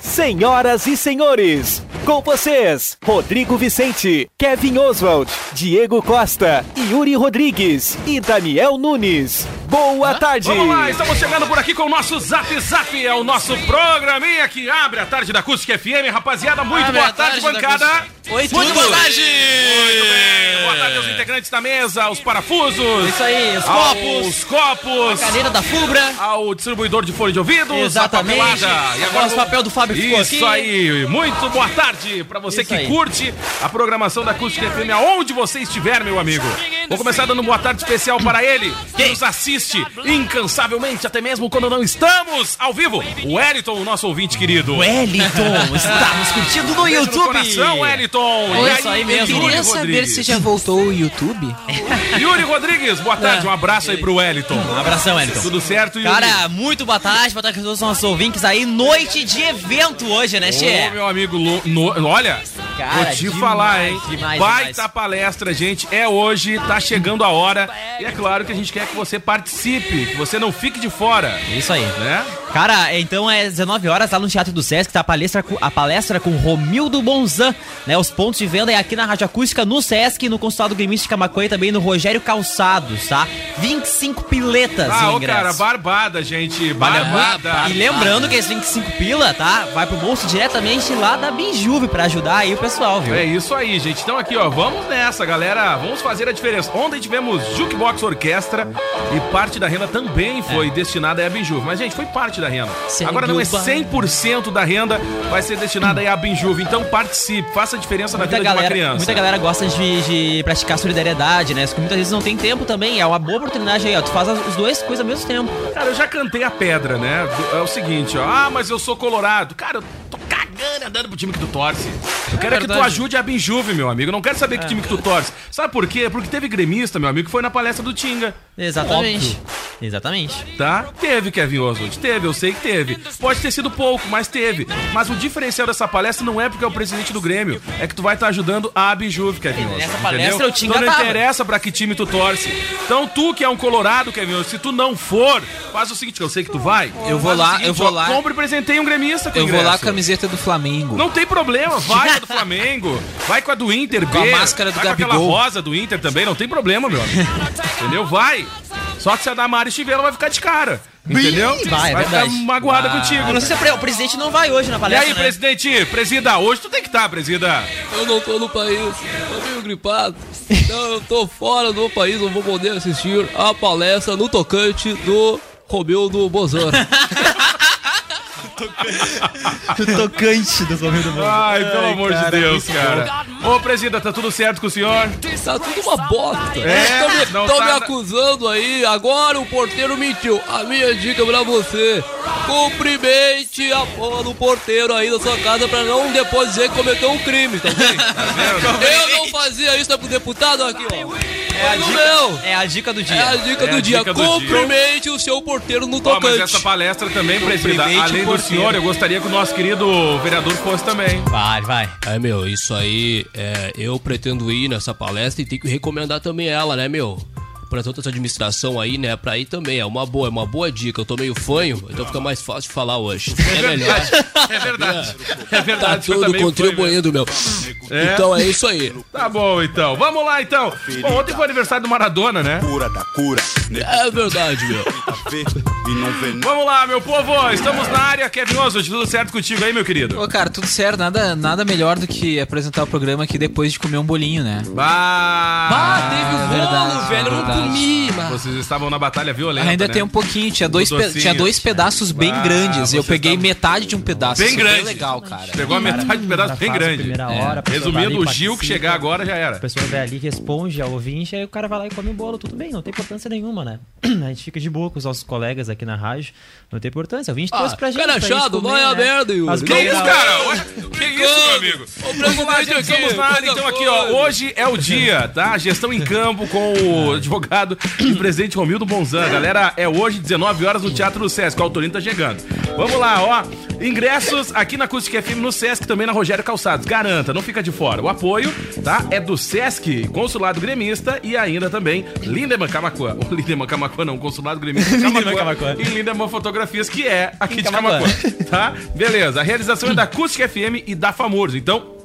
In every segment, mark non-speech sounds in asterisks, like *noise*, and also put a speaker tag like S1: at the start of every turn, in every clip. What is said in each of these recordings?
S1: Senhoras e senhores, com vocês, Rodrigo Vicente, Kevin Oswald, Diego Costa, Yuri Rodrigues e Daniel Nunes. Boa tarde!
S2: Vamos lá, estamos chegando por aqui com o nosso Zap Zap, é o nosso programinha que abre a tarde da Acústica FM. Rapaziada, muito
S3: Abre
S2: boa
S3: a
S2: tarde,
S3: tarde da
S2: bancada.
S3: Oi,
S2: muito boa tarde! Muito bem, boa tarde aos integrantes da mesa, os parafusos.
S3: Isso aí, os
S2: aos
S3: copos.
S2: copos.
S3: Cadeira da Fubra.
S2: Ao distribuidor de fone de ouvidos,
S3: Exatamente.
S2: a. E agora
S3: Nosso papel do Fábio ficou
S2: Isso aí, muito boa tarde pra você
S3: Isso
S2: que
S3: aí.
S2: curte a programação da Acústica FM aonde você estiver, meu amigo. Vou começar dando boa tarde especial para ele, que nos assiste incansavelmente, até mesmo quando não estamos ao vivo. O Wellington, o nosso ouvinte querido.
S3: Wellington, *laughs* estamos curtindo no YouTube.
S2: coração, Wellington.
S3: Oi,
S2: E
S3: aí mesmo.
S2: Yuri
S3: Queria
S2: Rodrigues?
S4: Saber se já voltou o YouTube? *laughs*
S2: Yuri Rodrigues, boa tarde, um abraço aí pro Wellington.
S3: Um abração, Wellington.
S2: Tudo certo, Yuri?
S3: Cara, muito boa tarde, boa tarde a todos os nossos ouvintes aí. Noite de evento hoje, né,
S2: Ô,
S3: Che?
S2: meu amigo, no- olha,
S3: Cara,
S2: vou te
S3: demais,
S2: falar, hein?
S3: demais,
S2: Baita
S3: demais.
S2: palestra, gente. É hoje, tá chegando a hora. E é claro que a gente quer que você participe, que você não fique de fora,
S3: Isso aí.
S2: né?
S3: Cara, então é 19 horas lá no Teatro do Sesc, tá a palestra, com- a palestra com Romildo Bonzan, né? Os pontos de venda é aqui na Rádio Acústica, no Sesc, no Consulado Gremista de Camacuã e também no Rogério Calçados, tá? 25 piletas
S2: Ah, ô cara, barbada, gente. Barbada.
S3: E lembrando que esse 25 pila, tá? Vai pro bolso diretamente lá da Binjuve pra ajudar aí o pessoal, viu?
S2: É isso aí, gente. Então aqui, ó, vamos nessa, galera. Vamos fazer a diferença. Ontem tivemos Jukebox Orquestra e parte da renda também foi destinada aí a Binjuve. Mas, gente, foi parte da renda.
S4: Segue
S2: Agora não é
S4: o baile.
S2: 100% da renda vai ser destinada aí a Binjuve. Então participe, faça a diferença na
S3: Muita
S2: vida de uma
S3: galera,
S2: criança.
S3: muita galera gosta de, de praticar solidariedade, né? Só que muitas vezes não tem tempo também. É uma boa oportunidade aí, ó. Tu faz as- os dois coisas ao mesmo tempo.
S2: Cara, eu já cantei a pedra, né? É o seguinte, ó. Ah, mas eu sou colorado. Cara, eu andando pro time que tu torce. Eu quero é que tu ajude a Binjuve, meu amigo. Eu não quero saber que time que tu torce. Sabe por quê? Porque teve gremista, meu amigo, que foi na palestra do Tinga.
S3: Exatamente. Exatamente.
S2: Tá? Teve, Kevin Oswald. Teve, eu sei que teve. Pode ter sido pouco, mas teve. Mas o diferencial dessa palestra não é porque é o presidente do Grêmio. É que tu vai estar ajudando a Binjuve, Kevin Oswald.
S3: Nessa
S2: entendeu?
S3: palestra o Tinga
S2: Então não interessa pra que time tu torce. Então tu que é um colorado, Kevin Oswald, se tu não for, faz o seguinte, que eu sei que tu vai.
S4: Eu vou lá,
S2: seguinte,
S4: eu vou lá.
S2: Compre e presenteie um gremista com
S4: Eu vou lá com a
S2: ingresso.
S4: camiseta do Flamengo.
S2: Não tem problema, vai com a do *laughs* Flamengo, vai com a do Inter,
S4: Com a
S2: B,
S4: máscara do
S2: vai com aquela
S4: Gabigol.
S2: rosa do Inter também, não tem problema, meu amigo. *laughs* Entendeu? Vai. Só que se a Damares estiver, ela vai ficar de cara. Entendeu?
S3: vai, é
S2: vai ficar magoada
S4: Vai.
S2: contigo.
S3: Eu não sei se o pre- o presidente não vai hoje na
S2: E
S3: palestra,
S2: aí,
S3: né?
S2: presidente, presida, hoje tu tem que estar, presida.
S5: Eu não tô no país, tô meio gripado. Então eu tô fora do país, não vou poder assistir a palestra no tocante do Romildo Bozano. *laughs* *laughs*
S3: O tocante do Romildo Bonzan.
S2: Ai, pelo amor de Deus, cara. Ô, presida, tá tudo certo com o senhor?
S5: Tá tudo uma bosta.
S2: É,
S5: Tão me,
S2: tá
S5: me acusando aí, agora o porteiro mentiu. A minha dica pra você: cumprimente a porra do porteiro aí da sua casa pra não depois dizer que cometeu um crime, tá ok? *laughs* Eu não fazia isso, tá pro deputado aqui, ó. É a meu.
S3: É a dica do dia.
S5: É a dica
S2: É a
S5: do dia.
S2: dica do dia.
S5: Cumprimente o seu porteiro no tocante.
S2: mas essa palestra também, presida,
S3: Cumprimente
S2: além do
S3: porteiro.
S2: senhor, eu gostaria que o nosso querido vereador fosse também.
S3: Vai, vai.
S5: É, meu, isso aí, é, eu pretendo ir nessa palestra e tenho que recomendar também ela, né, meu? Para outras administração aí, né? Pra ir também. É uma boa, é uma boa dica. Eu tô meio fanho, então fica mais fácil de falar hoje. É, melhor.
S2: É verdade. É verdade.
S5: Tá tudo
S2: também fui,
S5: contribuindo, meu.
S2: É.
S5: Então é isso aí.
S2: Tá bom, então. Vamos lá, então. Bom, ontem foi aniversário do Maradona, né?
S6: Cura da cura.
S5: É verdade, meu.
S2: Vamos lá, meu povo. Estamos na área. Kevin Oswald, tudo certo contigo aí, meu querido?
S4: Ô, cara, tudo certo. Nada, nada melhor do que apresentar o programa aqui depois de comer um bolinho, né?
S2: Bah!
S5: Ah, teve o bolo,
S4: verdade,
S5: velho. Eu não
S4: verdade.
S5: Comi, mas...
S2: Vocês estavam na batalha violenta,
S4: Ainda
S2: né?
S4: tem um pouquinho. Tinha dois, tinha dois pedaços bem
S2: Ah,
S4: grandes. Eu peguei
S2: tavam-
S4: metade de um pedaço.
S2: Bem grande.
S4: legal, cara.
S2: Pegou a metade do pedaço bem
S3: a
S2: grande.
S3: primeira
S4: É.
S3: hora, a vai
S2: Resumindo,
S3: ali,
S2: o Gil que chegar agora já
S3: A
S2: era.
S3: pessoa vai ali, responde ao ouvinte, aí o cara vai lá e come o bolo, tudo bem, não tem importância nenhuma, né? *clears throat* A gente fica de boa com os nossos colegas aqui na rádio, não tem importância. O ouvinte trouxe pra gente.
S5: cara
S3: pra gente
S5: chato,
S3: comer,
S5: vai a merda, Yuri. Que
S2: isso, cara? Ué, Que isso, meu amigo?
S5: O
S2: Vamos lá, gente,
S5: aqui,
S2: Então aqui, ó, hoje é o dia, tá? Gestão em campo com o advogado e presidente Romildo Bonzan. Galera, é hoje, 19 horas, no Teatro do Sesc. O Autorinho tá chegando. Vamos lá, ó. Ingressos aqui na Acústica FM, no Sesc, também na Rogério Calçados. Garanta, não fica de fora. O apoio, tá? É do Sesc, Consulado Gremista e ainda também Lindemann Camacuã. *laughs* O Lindemann Camacuã não, Consulado Gremista *laughs* Camacuã. E Lindemann Fotografias, que é aqui
S3: Em
S2: de. Camacuã. Tá? Beleza. A realização é da Acústica FM e da Famurs. Então,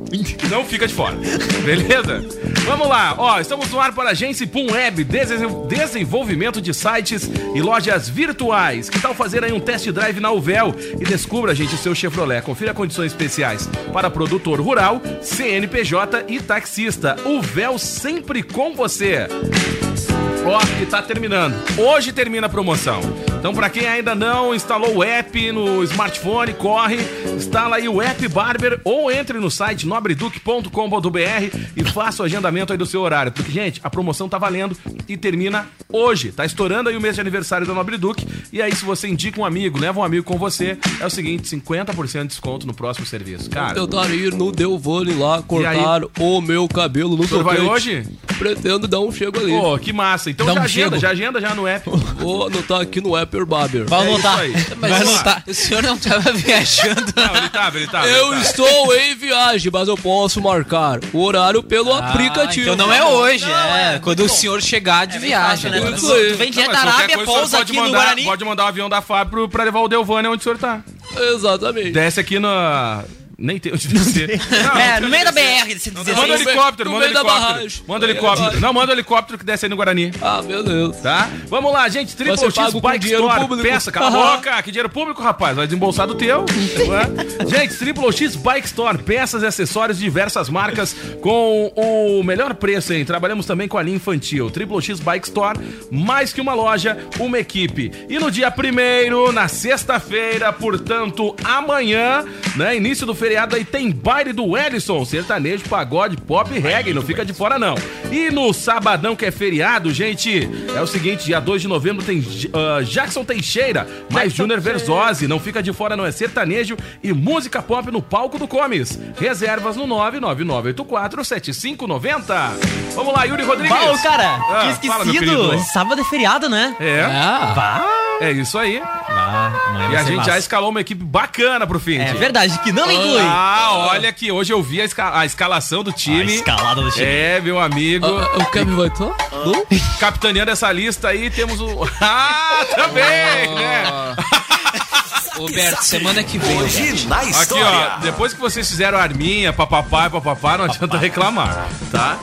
S2: *laughs* não fica de fora. Beleza? Vamos lá. Ó, estamos no ar para a agência Pum Web, desen- desenvolvimento de sites e lojas virtuais. Que tal fazer aí um test drive na Uvel e descubra, gente, o seu Chevrolet. Confira condições especiais para produtor rural, CNPJ e taxista. Uvel sempre com você. Ó, que tá terminando. Hoje termina a promoção. Então, pra quem ainda não instalou o app no smartphone, corre, instala aí o app Barber ou entre no site nobreduc.com.br e faça o agendamento aí do seu horário. Porque, gente, a promoção tá valendo e termina hoje. Tá estourando aí o mês de aniversário da Nobre Duque. E aí, se você indica um amigo, leva um amigo com você, é o seguinte: 50% de desconto no próximo serviço. Cara,
S5: Tentar ir no Delvane lá, cortar o meu cabelo no
S2: senhor vai hoje?
S5: Pretendo dar um chego ali.
S2: Pô, que massa. Então
S4: Dá
S2: já
S4: um
S2: agenda,
S4: chego.
S2: já agenda já no app.
S5: Vou anotar aqui no Apple Barber.
S4: Vai
S2: É
S4: anotar.
S2: aí.
S4: Mas
S2: Vamos
S4: não
S2: lá.
S4: tá. O senhor não tava *laughs* viajando.
S2: Não, ele tava, ele tava. ele
S5: Eu
S2: tava.
S5: estou em viagem, mas eu posso marcar o horário pelo aplicativo.
S4: Então não é hoje, é. Quando o senhor chegar de
S3: É
S4: viagem.
S3: fácil, né? Tu, tu vem
S2: Não,
S3: direto da Arábia,
S2: coisa, o senhor
S3: pousa
S2: pode
S3: aqui no
S2: mandar-
S3: Guarani.
S2: Pode mandar o avião da FAB pro, pra levar o Delvane onde o senhor tá.
S5: Exatamente.
S2: Desce aqui na. Nem tem onde descer. *laughs* Não,
S3: É, no meio da BR,
S2: onde
S3: dizer
S2: descer. Manda helicóptero,
S5: no
S2: manda
S5: meio da
S2: helicóptero.
S5: barragem.
S2: Manda helicóptero. Não, manda o helicóptero que desce aí no Guarani.
S5: Ah, meu Deus.
S2: Tá? Vamos lá, gente. Triple X Bike Store.
S5: público.
S2: Peça, cala a boca. Que dinheiro público, rapaz. Vai desembolsar do teu. é? *laughs* Gente, Triple X Bike Store. Peças e acessórios de diversas marcas com o melhor preço, hein? Trabalhamos também com a linha infantil. Triple X Bike Store. Mais que uma loja, uma equipe. E no dia primeiro, na sexta-feira, portanto, amanhã, né? Início do feriado aí tem baile do Ellison. Sertanejo, pagode, pop e reggae. Não fica de fora, não. E no sabadão, que é feriado, gente, é o seguinte: dia 2 de novembro tem ah, Jackson Teixeira, mais Júnior Versosi. Não fica de fora, não. É sertanejo e música pop no palco do Comes. Reservas no 999847590. Vamos lá, Yuri Rodrigues.
S3: Bah, ô, cara,
S2: Ah,
S3: que
S2: fala,
S3: esquecido.
S2: querido.
S3: Sábado é feriado, né?
S2: É,
S4: Ah,
S2: é isso aí.
S3: Ah,
S2: E a gente já
S3: massa.
S2: escalou uma equipe bacana pro fim.
S3: É verdade, que não inclui.
S2: Ah, olha que hoje eu vi a, esca- a escalação do
S3: A
S2: time.
S3: escalada do time.
S2: É, meu amigo.
S5: Ah, o Kevin vai estar? Não?
S2: Capitaneando essa lista aí, temos o. *laughs* Ah, também, né?
S4: Roberto, semana que vem.
S6: Hoje na
S2: Aqui,
S6: história.
S2: ó, depois que vocês fizeram a arminha, papapá, papapá, não adianta *laughs* reclamar, tá?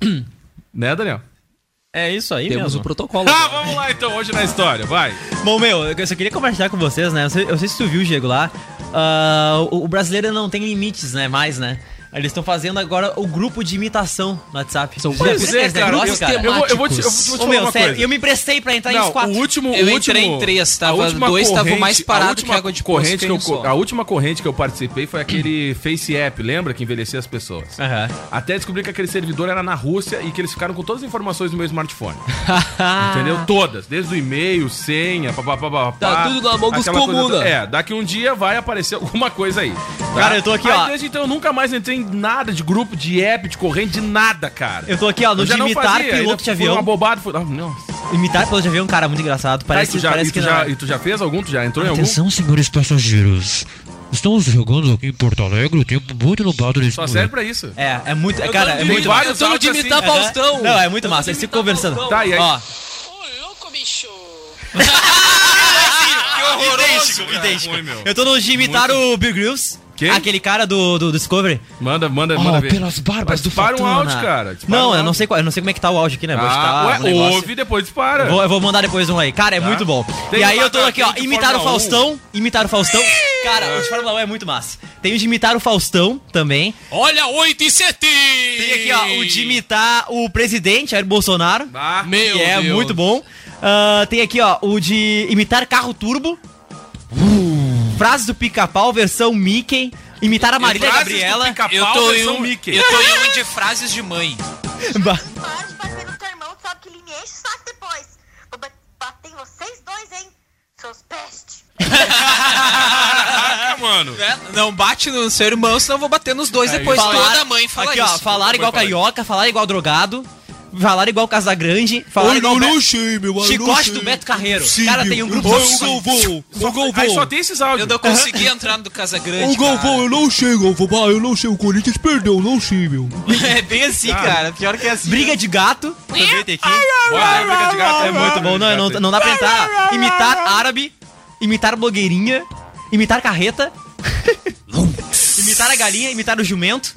S2: *clears throat* né, Daniel?
S3: É isso aí
S5: Temos
S3: mesmo.
S5: o protocolo.
S2: Ah, vamos lá então, hoje na história, vai.
S3: Bom, meu, eu só queria conversar com vocês, né? Eu sei, eu sei se tu viu, Diego, lá. Ah, o, o brasileiro não tem limites, né? Mais, né? Eles estão fazendo agora o grupo de imitação no WhatsApp.
S5: São
S3: viu
S2: é, cara.
S3: negócio, cara?
S2: eu vou, eu vou te, eu vou te
S3: Ô,
S2: falar
S3: meu,
S2: uma
S3: sério,
S2: coisa.
S3: eu me emprestei pra entrar em
S2: Não,
S3: quatro.
S2: o último,
S4: Eu
S2: o
S4: entrei
S2: último-
S4: em três, tava- dois estavam mais parados que água de
S2: corrente
S4: que
S2: eu,
S4: só.
S2: A última corrente que eu participei foi aquele Face App, lembra? Que envelhecia as pessoas. Até descobri que aquele servidor era na Rússia e que eles ficaram com todas as informações no meu smartphone. *laughs* Entendeu? Todas. Desde o e-mail, senha, papapá.
S5: Tá tudo na mão dos
S2: toda. É, daqui um dia vai aparecer *laughs* alguma coisa aí. tá?
S3: Cara, eu tô aqui, ó.
S2: Desde então eu nunca mais entrei em nada de grupo, de app, de corrente, de nada, cara.
S3: Eu tô aqui, ó, no
S2: Eu já
S3: de imitar
S2: fazia,
S3: piloto de
S2: Foi
S3: avião.
S2: uma bobada. Foi... Ah, não.
S3: Imitar piloto de avião, cara, muito engraçado.
S2: Tá, e
S3: Parece,
S2: tu já,
S3: parece
S2: e tu
S3: que
S2: já,
S3: não.
S2: e tu já fez algum? Tu já entrou em algum?
S7: Atenção, senhores passageiros. Estamos chegando aqui em Porto Alegre, o tempo muito nublado nesse
S2: Só serve pra isso.
S3: É, é muito. É, cara, é muito
S2: vários
S5: Tentando
S2: áudios
S5: de imitar
S2: assim.
S5: Faustão.
S3: Não, é muito massa. Eles ficam conversando.
S2: Tá, e aí?
S3: Ó.
S8: Ô, louco, bicho. *laughs*
S3: Que horroroso, idêntico.
S2: meu.
S3: Eu tô no de imitar o Bill Grylls.
S2: Quem?
S3: Aquele cara do, do Discovery.
S2: Manda, manda, manda ver.
S7: pelas barbas
S2: Mas dispara um áudio, cara. Dispara
S3: Não,
S2: um
S3: eu não sei qual, eu não sei como é que tá o áudio aqui, né? Vou
S2: Ah, ué,
S3: negócio.
S2: ouve e depois dispara.
S3: Vou, eu vou mandar depois um aí. Cara, é
S2: Tá.
S3: muito bom.
S2: Tem
S3: e aí
S2: um
S3: eu tô aqui, ó, imitar o
S2: Fórmula 1.
S3: Faustão. Imitar o Faustão. Cara, o de Fórmula 1 é muito massa. Tem o de imitar o Faustão também.
S5: Olha, 8 e 7!
S3: Tem aqui, ó, o de imitar o presidente, Jair Bolsonaro.
S2: Ah,
S5: Meu
S3: que é
S5: Deus.
S3: muito bom. Ah, tem aqui, ó, o de imitar carro turbo. Frases do pica-pau, versão Mickey. Imitar a Marília
S2: frases do
S3: Gabriela.
S2: pica-pau,
S4: Eu tô, em
S2: versão
S4: um,
S2: Mickey.
S4: eu tô em um de frases de mãe.
S3: Ba-
S8: Para de bater no teu irmão, sabe que ele me enche o saco depois. Vou bater em vocês dois, hein? Seus pestes.
S2: Caraca, mano.
S4: É, não bate no seu irmão, senão eu vou bater nos dois depois.
S3: Falar-
S4: Toda mãe fala
S3: aqui,
S4: isso.
S3: ó, falar igual carioca, falar igual drogado. Falar igual Casagrande. Falar igual Be- Chicote do Beto Carreiro. Cara, tem um grupo de
S7: Galvão, ô Galvão.
S2: Aí só tem esses áudios.
S4: Eu não consegui entrar no do Casa Grande.
S7: Ô Galvão, eu não sei, Galvão. Ah, eu não sei, o Corinthians perdeu, eu não sei, meu.
S3: É bem assim, cara. Pior que é assim. Briga de gato. Também tem aqui.
S2: Bora, briga de gato.
S3: É muito bom. Não, não, não dá pra entrar. Imitar árabe. Imitar blogueirinha. Imitar carreta. *laughs* imitar a galinha. Imitar o jumento.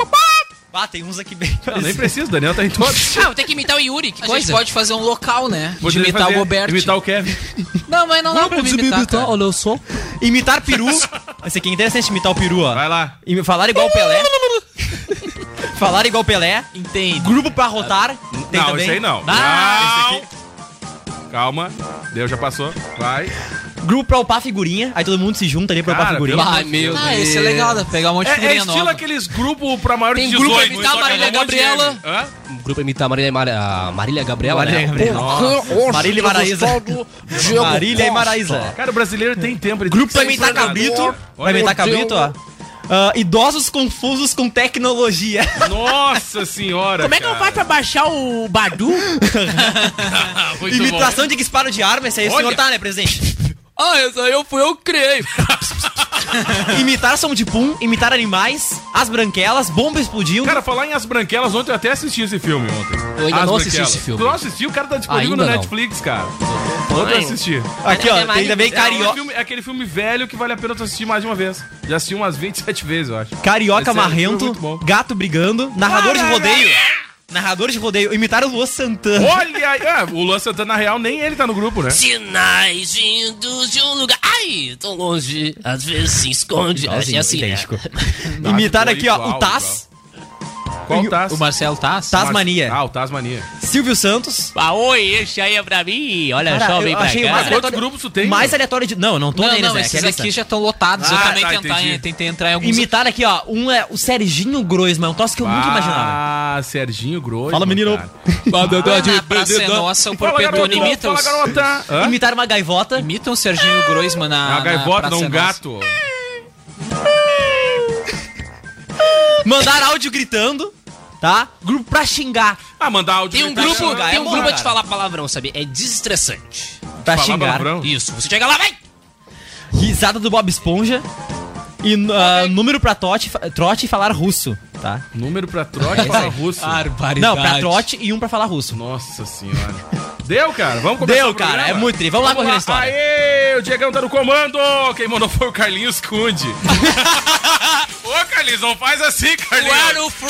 S3: Ah, tem uns aqui bem.
S2: Não, nem precisa, o Daniel tá em todos.
S5: Ah, eu tenho que imitar o Yuri, que
S4: A
S5: coisa.
S4: gente pode fazer um local, né?
S2: Vou
S4: de
S2: ter
S4: imitar
S2: fazer-
S4: o Roberto.
S2: Imitar o Kevin. *laughs*
S5: Não, mas não dá pra me imitar, cara.
S7: olha só.
S3: Imitar peru. Esse aqui é interessante imitar o peru, ó.
S2: Vai lá.
S3: E falar igual o Pelé. *laughs* falar igual o Pelé.
S4: Entende.
S3: Grupo pra rotar. Tem
S2: não,
S3: também.
S2: esse aí não.
S3: Ah, esse
S2: Não. Calma. Deus já passou. Vai.
S3: Grupo pra upar figurinha. Aí todo mundo se junta ali pra upar figurinha.
S2: pelo
S5: Ai, meu
S4: Ah,
S5: Deus.
S4: esse é legal, dá pra pegar um monte de
S2: É, é
S4: figurinha
S2: estilo
S4: nova.
S2: aqueles grupos pra maior de
S5: Tem
S2: 18.
S5: grupo pra imitar
S2: só que
S5: a Marília
S2: é um monte de
S5: Gabriela.
S2: M. Hã?
S5: Um grupo imitar a Marília, Mar... a Marília Gabriela,
S3: Marília
S5: né?
S3: Gabriela. Marília e Maraísa. Marília e Maraísa.
S2: Cara, o brasileiro tem tempo. ele
S3: Grupo pra
S2: tem que ser
S3: imitar cabrito.
S2: Olha,
S3: Vai imitar cabrito, ó. Ah, idosos confusos com tecnologia.
S2: Nossa senhora.
S5: Como é que eu faço pra baixar o Badu? *laughs* *laughs*
S2: Muito
S3: Imitação de disparo de arma. Esse aí o
S2: Olha.
S3: senhor tá, né, presidente?
S5: Ah, essa aí eu fui eu criei. *laughs*
S3: imitar som de pum, imitar animais, as branquelas, bomba explodindo.
S2: Cara, falar em As Branquelas, ontem eu até assisti esse filme ontem.
S5: Eu ainda
S2: As
S5: não assisti
S2: Branquelas.
S5: esse filme.
S2: Tu não assistiu? O cara tá disponível
S5: Ainda
S2: no
S5: não.
S2: Netflix, cara. Ontem eu assisti.
S3: aqui, ó, tem também
S2: É,
S3: carioca.
S2: filme- é aquele filme velho que vale a pena tu assistir mais de uma vez. Já assisti umas 27 vezes, eu acho.
S3: Carioca
S2: Esse é um filme
S3: marrento,
S2: muito bom.
S3: gato brigando, narrador de rodeio. Narrador de rodeio, imitar o Luan Santana.
S2: Olha aí, é, o Luan Santana, na real, nem ele tá no grupo, né?
S5: Sinais vindos de um lugar. Ai, tão longe, às vezes se esconde. É assim, né?
S3: idêntico. *laughs* Imitar aqui, ó,
S2: Igual,
S3: o Taz,
S2: Qual o Taz?
S4: O Marcelo Tass?
S3: Tasmania.
S2: Ah, o Tasmania.
S3: Silvio Santos.
S5: Ah, oi, esse aí é pra mim. Olha
S3: Cara,
S5: só, vem pra
S3: achei
S5: cá.
S3: mais
S2: Quantos
S3: aleatório-
S2: grupos tu tem?
S3: Mais aleatório de. Não, não tô
S4: Não,
S3: neles,
S4: não,
S3: né?
S4: esses
S3: que é
S4: aqui já estão lotados. eu
S2: Ah,
S4: também
S2: tá,
S4: tentar,
S2: entendi.
S4: tentei entrar em alguns.
S3: Imitar aqui, ó, um é o Serginho Groisman, um troço que eu nunca imaginava.
S2: Ah, Serginho Grosso.
S3: Fala, menino.
S4: Na Praça é Nossa, o
S2: Fala,
S4: Porpetone imita
S2: Fala,
S4: os...
S2: garota. Hã?
S3: Imitar uma gaivota.
S4: Imitam o Serginho Groisman na.
S2: A
S4: na
S2: gaivota,
S4: Praça
S2: não
S4: é
S2: um
S4: Nossa.
S2: gato.
S3: Mandar áudio gritando, tá? Grupo pra xingar.
S2: Ah, mandar áudio.
S5: Tem um
S2: pra
S5: grupo,
S2: xingar,
S5: tem
S2: é
S5: um
S2: bom,
S5: grupo
S2: cara.
S5: de falar palavrão, sabe? É desestressante.
S3: Pra
S2: Falar
S3: xingar.
S2: palavrão?
S5: Isso, você chega lá, vai!
S3: Risada do Bob Esponja. E ah, número pra trote, trote e falar russo, tá?
S2: Número pra trote e fala russo.
S4: Barbaridade.
S3: Não, pra trote e um pra falar russo.
S2: Nossa senhora. Deu, cara? Vamos começar
S3: Deu,
S2: o
S3: cara,
S2: programa?
S3: é muito tri. Vamos lá com a história.
S2: Aê, o Diegão tá no comando. Quem mandou foi o Carlinhos Cunde. *laughs* Ô, Carlinhos, não faz assim, Carlinhos.
S5: Where from?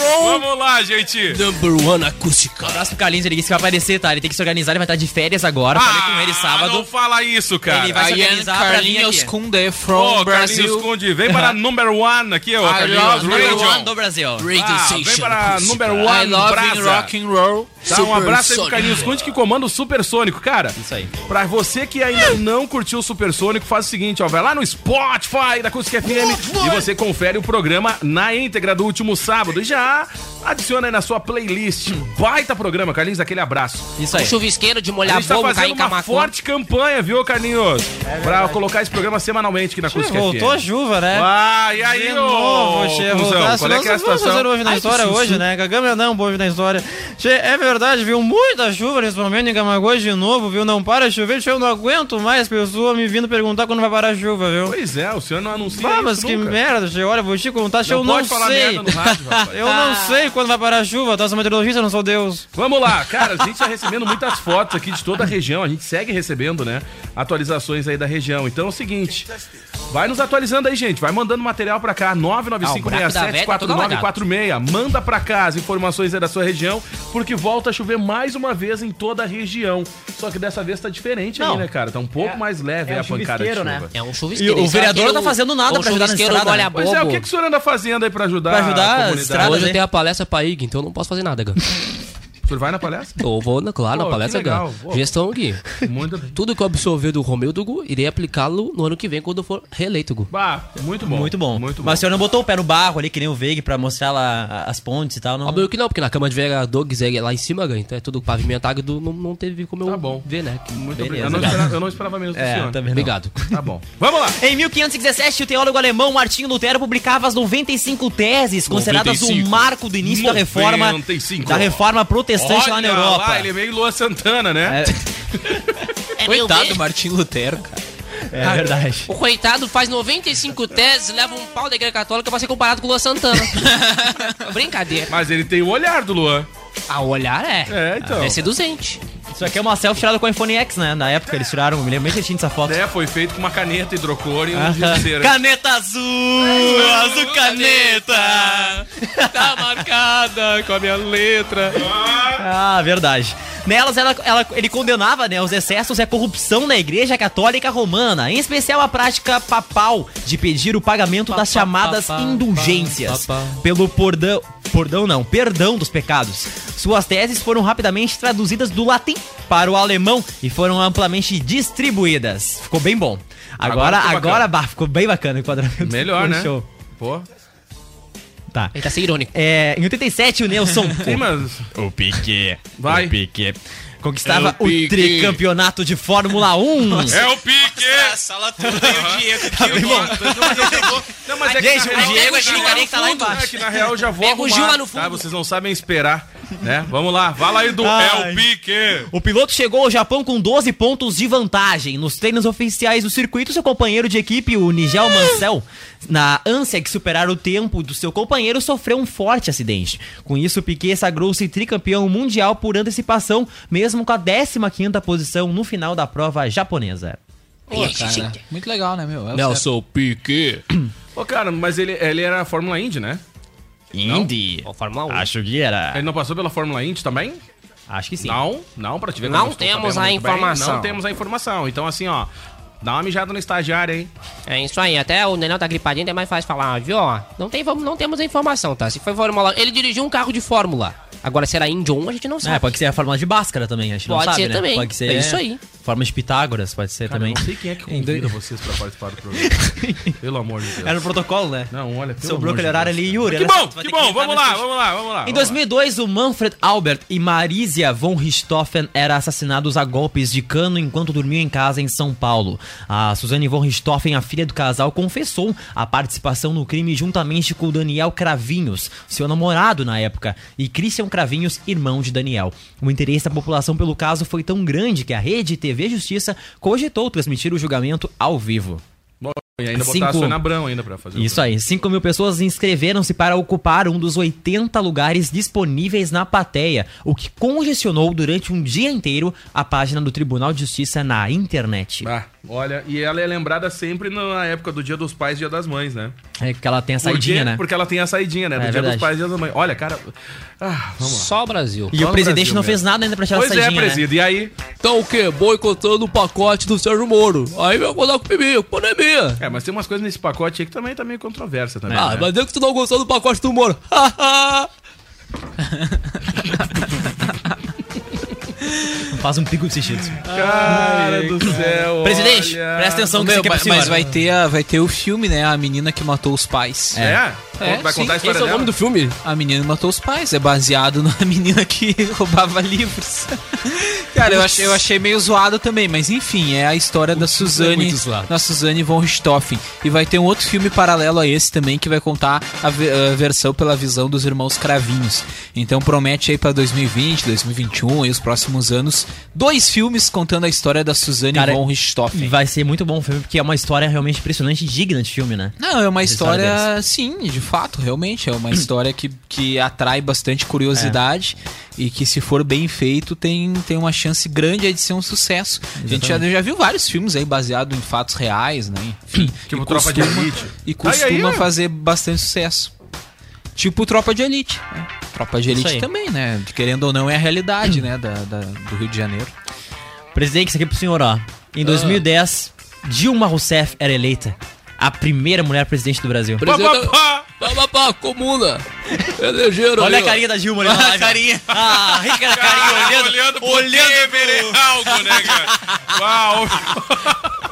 S2: Lá, gente.
S5: Number one acústica.
S3: Abraço pro Carlinhos, ele disse que vai aparecer, tá? Ele tem que se organizar, ele vai estar de férias agora. Falei com ele
S2: Ah,
S3: sábado.
S2: Não fala isso, cara.
S3: Ele vai se
S4: I am
S3: organizar
S4: Carlinhos. Kunde
S2: Ô,
S4: from
S2: Carlinhos
S4: Brasil.
S2: Cunde, vem para *laughs* number one aqui, ó,
S4: I
S2: Carlinhos. Radio.
S3: one do Brasil.
S5: Radio
S2: Ah,
S5: Station.
S2: vem para
S5: acústica.
S2: number
S4: I
S2: one
S4: love
S2: Brasa.
S4: rock and roll.
S2: Dá um abraço aí pro. Carlinhos Conde que comanda o Supersônico. Cara,
S3: Isso aí.
S2: pra você que ainda não curtiu o Supersônico, faz o seguinte, ó, vai lá no Spotify da Acústica FM e você confere o programa na íntegra do último sábado. E já Adiciona aí na sua playlist. Baita programa, Carlinhos, aquele abraço.
S3: Isso
S5: Um
S3: aí.
S5: chuvisqueiro de
S2: A
S5: molhar
S2: gente tá
S5: bobo, cair
S2: fazendo
S5: em
S2: uma forte campanha, viu, Carlinhos? pra colocar esse programa semanalmente aqui na Acústica
S3: Voltou a
S2: FM.
S3: chuva, né?
S2: Ah, e aí,
S3: De
S2: ô,
S3: novo, che, voltar.
S2: qual é que é a
S3: vamos fazer
S2: situação?
S3: hoje na
S5: Ai,
S3: história
S5: que
S3: hoje, né? Cagamos não, um hoje na história. Che, é verdade, viu? Muita chuva nesse momento em Camagoa de novo, viu? Não para de chover, che, eu não aguento mais pessoas me vindo perguntar quando vai parar a chuva, viu?
S2: Pois é, o senhor não anuncia
S3: Ah, mas
S2: isso
S3: que
S2: nunca.
S3: merda, che, olha, vou te contar, che,
S2: Não
S3: eu não
S2: pode falar
S3: sei.
S2: merda no rádio, rapaz. *laughs*
S3: eu não sei quando vai parar a chuva, tá? Sou meteorologista, não sou Deus.
S2: Vamos lá, cara, a gente tá recebendo muitas fotos aqui de toda a região, a gente segue recebendo, né, atualizações aí da região. Então é o seguinte, vai nos atualizando aí, gente, vai mandando material pra cá,
S5: Ah, o buraco da véia tá todo
S2: 995674946, manda pra cá as informações aí da sua região, porque volta a chover mais uma vez em toda a região. Só que dessa vez tá diferente aí, né, cara? Tá um pouco mais leve
S3: é
S2: a pancada de chuva.
S3: né?
S5: É um
S3: E
S5: chuvisqueiro.
S3: o
S5: Esse é
S3: vereador não tá fazendo nada pra ajudar na estrada, né?
S2: Pois é, o que, que o senhor anda fazendo aí pra ajudar,
S3: Pra ajudar
S2: a
S3: a
S2: comunidade?
S3: estrada,
S5: Hoje
S3: né?
S5: eu tenho a palestra pra IG, então eu não posso fazer nada, Gã. *laughs*
S2: O senhor vai na palestra?
S5: Eu vou, na, claro,
S2: Pô,
S5: na palestra,
S2: que legal. Pô.
S5: Gestão, Gui.
S2: Muito,
S5: Tudo que eu absorver do Romeu Gu, irei aplicá-lo no ano que vem, quando eu for reeleito, Gu.
S2: bah, muito bom.
S3: Muito bom.
S2: Muito bom.
S3: Mas o senhor não botou o pé no barro ali, que nem o Veig, pra mostrar lá as pontes e tal, não?
S5: Óbvio que não, porque na cama de vereador, Guizé, lá em cima, Gã, então é tudo pavimentado, do- não, não teve como eu
S2: Tá bom.
S5: ver, né?
S2: Muito
S3: Beleza.
S2: obrigado. Eu não, esperava, eu não esperava menos do
S3: É,
S2: senhor.
S3: também não.
S5: Obrigado.
S2: Tá bom. Vamos lá.
S3: Em 1517, o teólogo alemão Martinho Lutero publicava as 95 teses, consideradas
S2: 95.
S3: o marco do início da reforma
S2: 95.
S3: da reforma protestante lá na
S2: Olha
S3: Europa.
S2: Lá, ele é meio Lua Santana, né?
S3: É,
S4: Coitado do Martim Lutero, cara.
S3: é verdade.
S5: O coitado faz 95 teses, leva um pau da igreja católica pra ser comparado com o Lua Santana. *laughs* Brincadeira.
S2: Mas ele tem o olhar do Luan.
S5: A olhar é.
S2: É, então.
S5: É seduzente.
S3: Isso aqui é uma selfie tirada com o iPhone X, né? Na época eles tiraram, me lembro bem certinho dessa foto.
S2: É, foi feito com uma caneta hidrocor e um giz.
S3: Caneta azul, azul caneta.
S5: Tá marcada com a minha letra.
S3: Ah, verdade. Nelas, ela, ela- ele condenava né, os excessos e a corrupção na Igreja Católica Romana, em especial a prática papal de pedir o pagamento das chamadas indulgências pelo pordão, pordão não, perdão dos pecados. Suas teses foram rapidamente traduzidas do latim para o alemão e foram amplamente distribuídas. Ficou bem bom. Agora,
S2: Agora ficou
S3: agora, bah, ficou bem bacana o enquadramento.
S2: Melhor, né?
S3: Show.
S2: Pô.
S3: Tá.
S5: Ele tá sendo irônico.
S3: É, em 87, o Nelson.
S2: Sim, mas...
S3: O Piquet.
S2: Vai.
S3: O Piquet. Conquistava
S2: É o
S3: o, tricampeonato de Fórmula 1.
S2: É o pique!
S4: Sala toda tem o Diego.
S3: Tá bem bom.
S2: Não, mas é que
S3: Gente, o Diego é que tá lá
S5: fundo.
S3: embaixo.
S2: É que na real eu já vou
S5: Pega o
S2: arrumar,
S5: Gil lá no
S2: tá?
S5: fundo.
S2: Vocês não sabem esperar, né? Vamos lá, fala aí do
S3: Ai.
S2: É o pique!
S3: O piloto chegou ao Japão com 12 pontos de vantagem. Nos treinos oficiais do circuito, seu companheiro de equipe, o Nigel Mansell, na ânsia de superar o tempo do seu companheiro, sofreu um forte acidente. Com isso, Piquet sagrou-se tricampeão mundial por antecipação, mesmo com a 15ª posição no final da prova japonesa.
S4: Pô, cara, muito legal, né, meu? É.
S5: Nelson Pique.
S2: Ô, cara, mas ele, ele era Fórmula Indy, né?
S3: Indy.
S5: Ó, Fórmula 1.
S3: Acho que era.
S2: Ele não passou pela Fórmula Indy também?
S3: Acho que sim.
S2: Não, não, pra te ver
S5: Não temos a
S2: muito bem,
S5: informação.
S2: Não temos a informação. Então, assim, ó, dá uma mijada no estagiário, hein?
S5: É isso aí, até o Daniel tá gripadinho, é mais fácil falar, viu? ó, Não, tem, não temos a informação, tá? Se foi Fórmula 1, ele dirigiu um carro de Fórmula. Agora, se era Indy ou 1, a gente não sabe.
S3: É, pode ser a fórmula de Bhaskara também, a gente não
S5: Pode
S3: sabe,
S5: ser
S3: né?
S5: também.
S3: Pode ser.
S5: É isso aí.
S3: Forma de Pitágoras, pode ser
S2: Cara,
S3: também.
S2: eu não sei quem é que convida vocês pra participar do programa. *laughs* Pelo amor de Deus.
S3: Era no protocolo, né?
S2: Não, olha, pelo
S3: Sobrou aquele horário ali. Yuri.
S2: Que
S3: olha só,
S2: bom, que bom, vamos lá, vamos lá, vamos lá.
S3: Em
S2: vamos
S3: 2002, o Manfred Albert e Marisia von Richthofen eram assassinados a golpes de cano enquanto dormiam em casa em São Paulo. A Suzane von Richthofen, a filha do casal, confessou a participação no crime juntamente com o Daniel Cravinhos, seu namorado na época, e Christian Cravinhos, irmão de Daniel. O interesse da população pelo caso foi tão grande que a rede TV Justiça cogitou transmitir o julgamento ao vivo.
S2: E ainda botar
S3: Cinco-
S2: a Sônia Abrão ainda pra fazer o
S3: Isso aí, 5 mil pessoas inscreveram-se para ocupar um dos 80 lugares disponíveis na plateia, o que congestionou durante um dia inteiro a página do Tribunal de Justiça na internet.
S2: Ah, olha, e ela é lembrada sempre na época do Dia dos Pais e Dia das Mães, né?
S3: É que ela tem a saidinha, né?
S2: Porque ela tem a saidinha, né? Do
S3: É
S2: Dia
S3: verdade.
S2: dos Pais e Dia das Mães. Olha, cara. Ah, vamos lá.
S5: Só o Brasil.
S3: E
S2: Só
S3: o presidente
S2: Brasil
S3: não
S2: mesmo.
S3: fez nada ainda pra tirar
S2: Pois
S3: a
S2: é,
S3: saidinha, né?
S2: E aí?
S5: Então o quê? Boicotando o pacote do Sérgio Moro. Aí vai mandar com comigo, pandemia.
S2: É, mas tem umas coisas nesse pacote aí que também tá meio controversa também.
S5: Ah,
S2: né?
S5: mas é que tu não gostou do pacote do Moro. *laughs* *laughs* *laughs*
S3: Faz um pico de sentido.
S2: Cara do céu.
S3: Presidente,
S2: olha.
S3: presta atenção que
S4: Meu,
S3: aqui é pro
S4: mas, mas vai ter, a- vai ter o filme, né? A menina que matou os pais.
S2: É? vai contar a história
S5: esse é o
S2: dela?
S5: nome do filme?
S4: A menina que matou os pais. É baseado *laughs* na menina que *laughs* roubava livros. Cara, eu achei, eu achei meio zoado também, mas enfim, é a história da Suzane,
S5: muito zoado.
S4: da Suzane von Richthofen. E vai ter um outro filme paralelo a esse também que vai contar a, a versão pela visão dos irmãos Cravinhos. Então promete aí pra 2020, 2021 e os próximos anos dois filmes contando a história da Suzane
S3: Cara,
S4: von
S3: E
S4: Richthofen.
S3: vai ser muito bom o filme, porque é uma história realmente impressionante e digna de filme, né?
S4: Não, é uma
S3: Essa história
S4: história, sim, de fato, realmente. É uma história que, que atrai bastante curiosidade e que, se for bem feito, tem, tem uma chance grande aí de ser um sucesso. A gente já, já viu vários filmes aí baseados em fatos reais, né? Enfim,
S2: Tipo
S4: e
S2: Tropa de
S4: costuma-
S2: Elite.
S4: E
S2: Tá aí,
S4: costuma
S2: ué.
S4: fazer bastante sucesso. Tipo Tropa de Elite. né? Tropa de Elite também, né? Querendo ou não, é a realidade, né? Da, da- do Rio de Janeiro.
S3: Presidente, isso aqui é pro senhor, ó. Em 2010, Dilma Rousseff era eleita a primeira mulher presidente do Brasil.
S5: Presidente...
S2: Pá,
S5: Pá, pá, pá, comuna. Elegeram
S3: Olha a
S5: ali,
S3: carinha da Dilma ali live. ó.
S4: carinha.
S3: Ah, rica da carinha, olhando,
S2: olhando pro
S3: olhando,
S2: é algo, né, cara? Uau!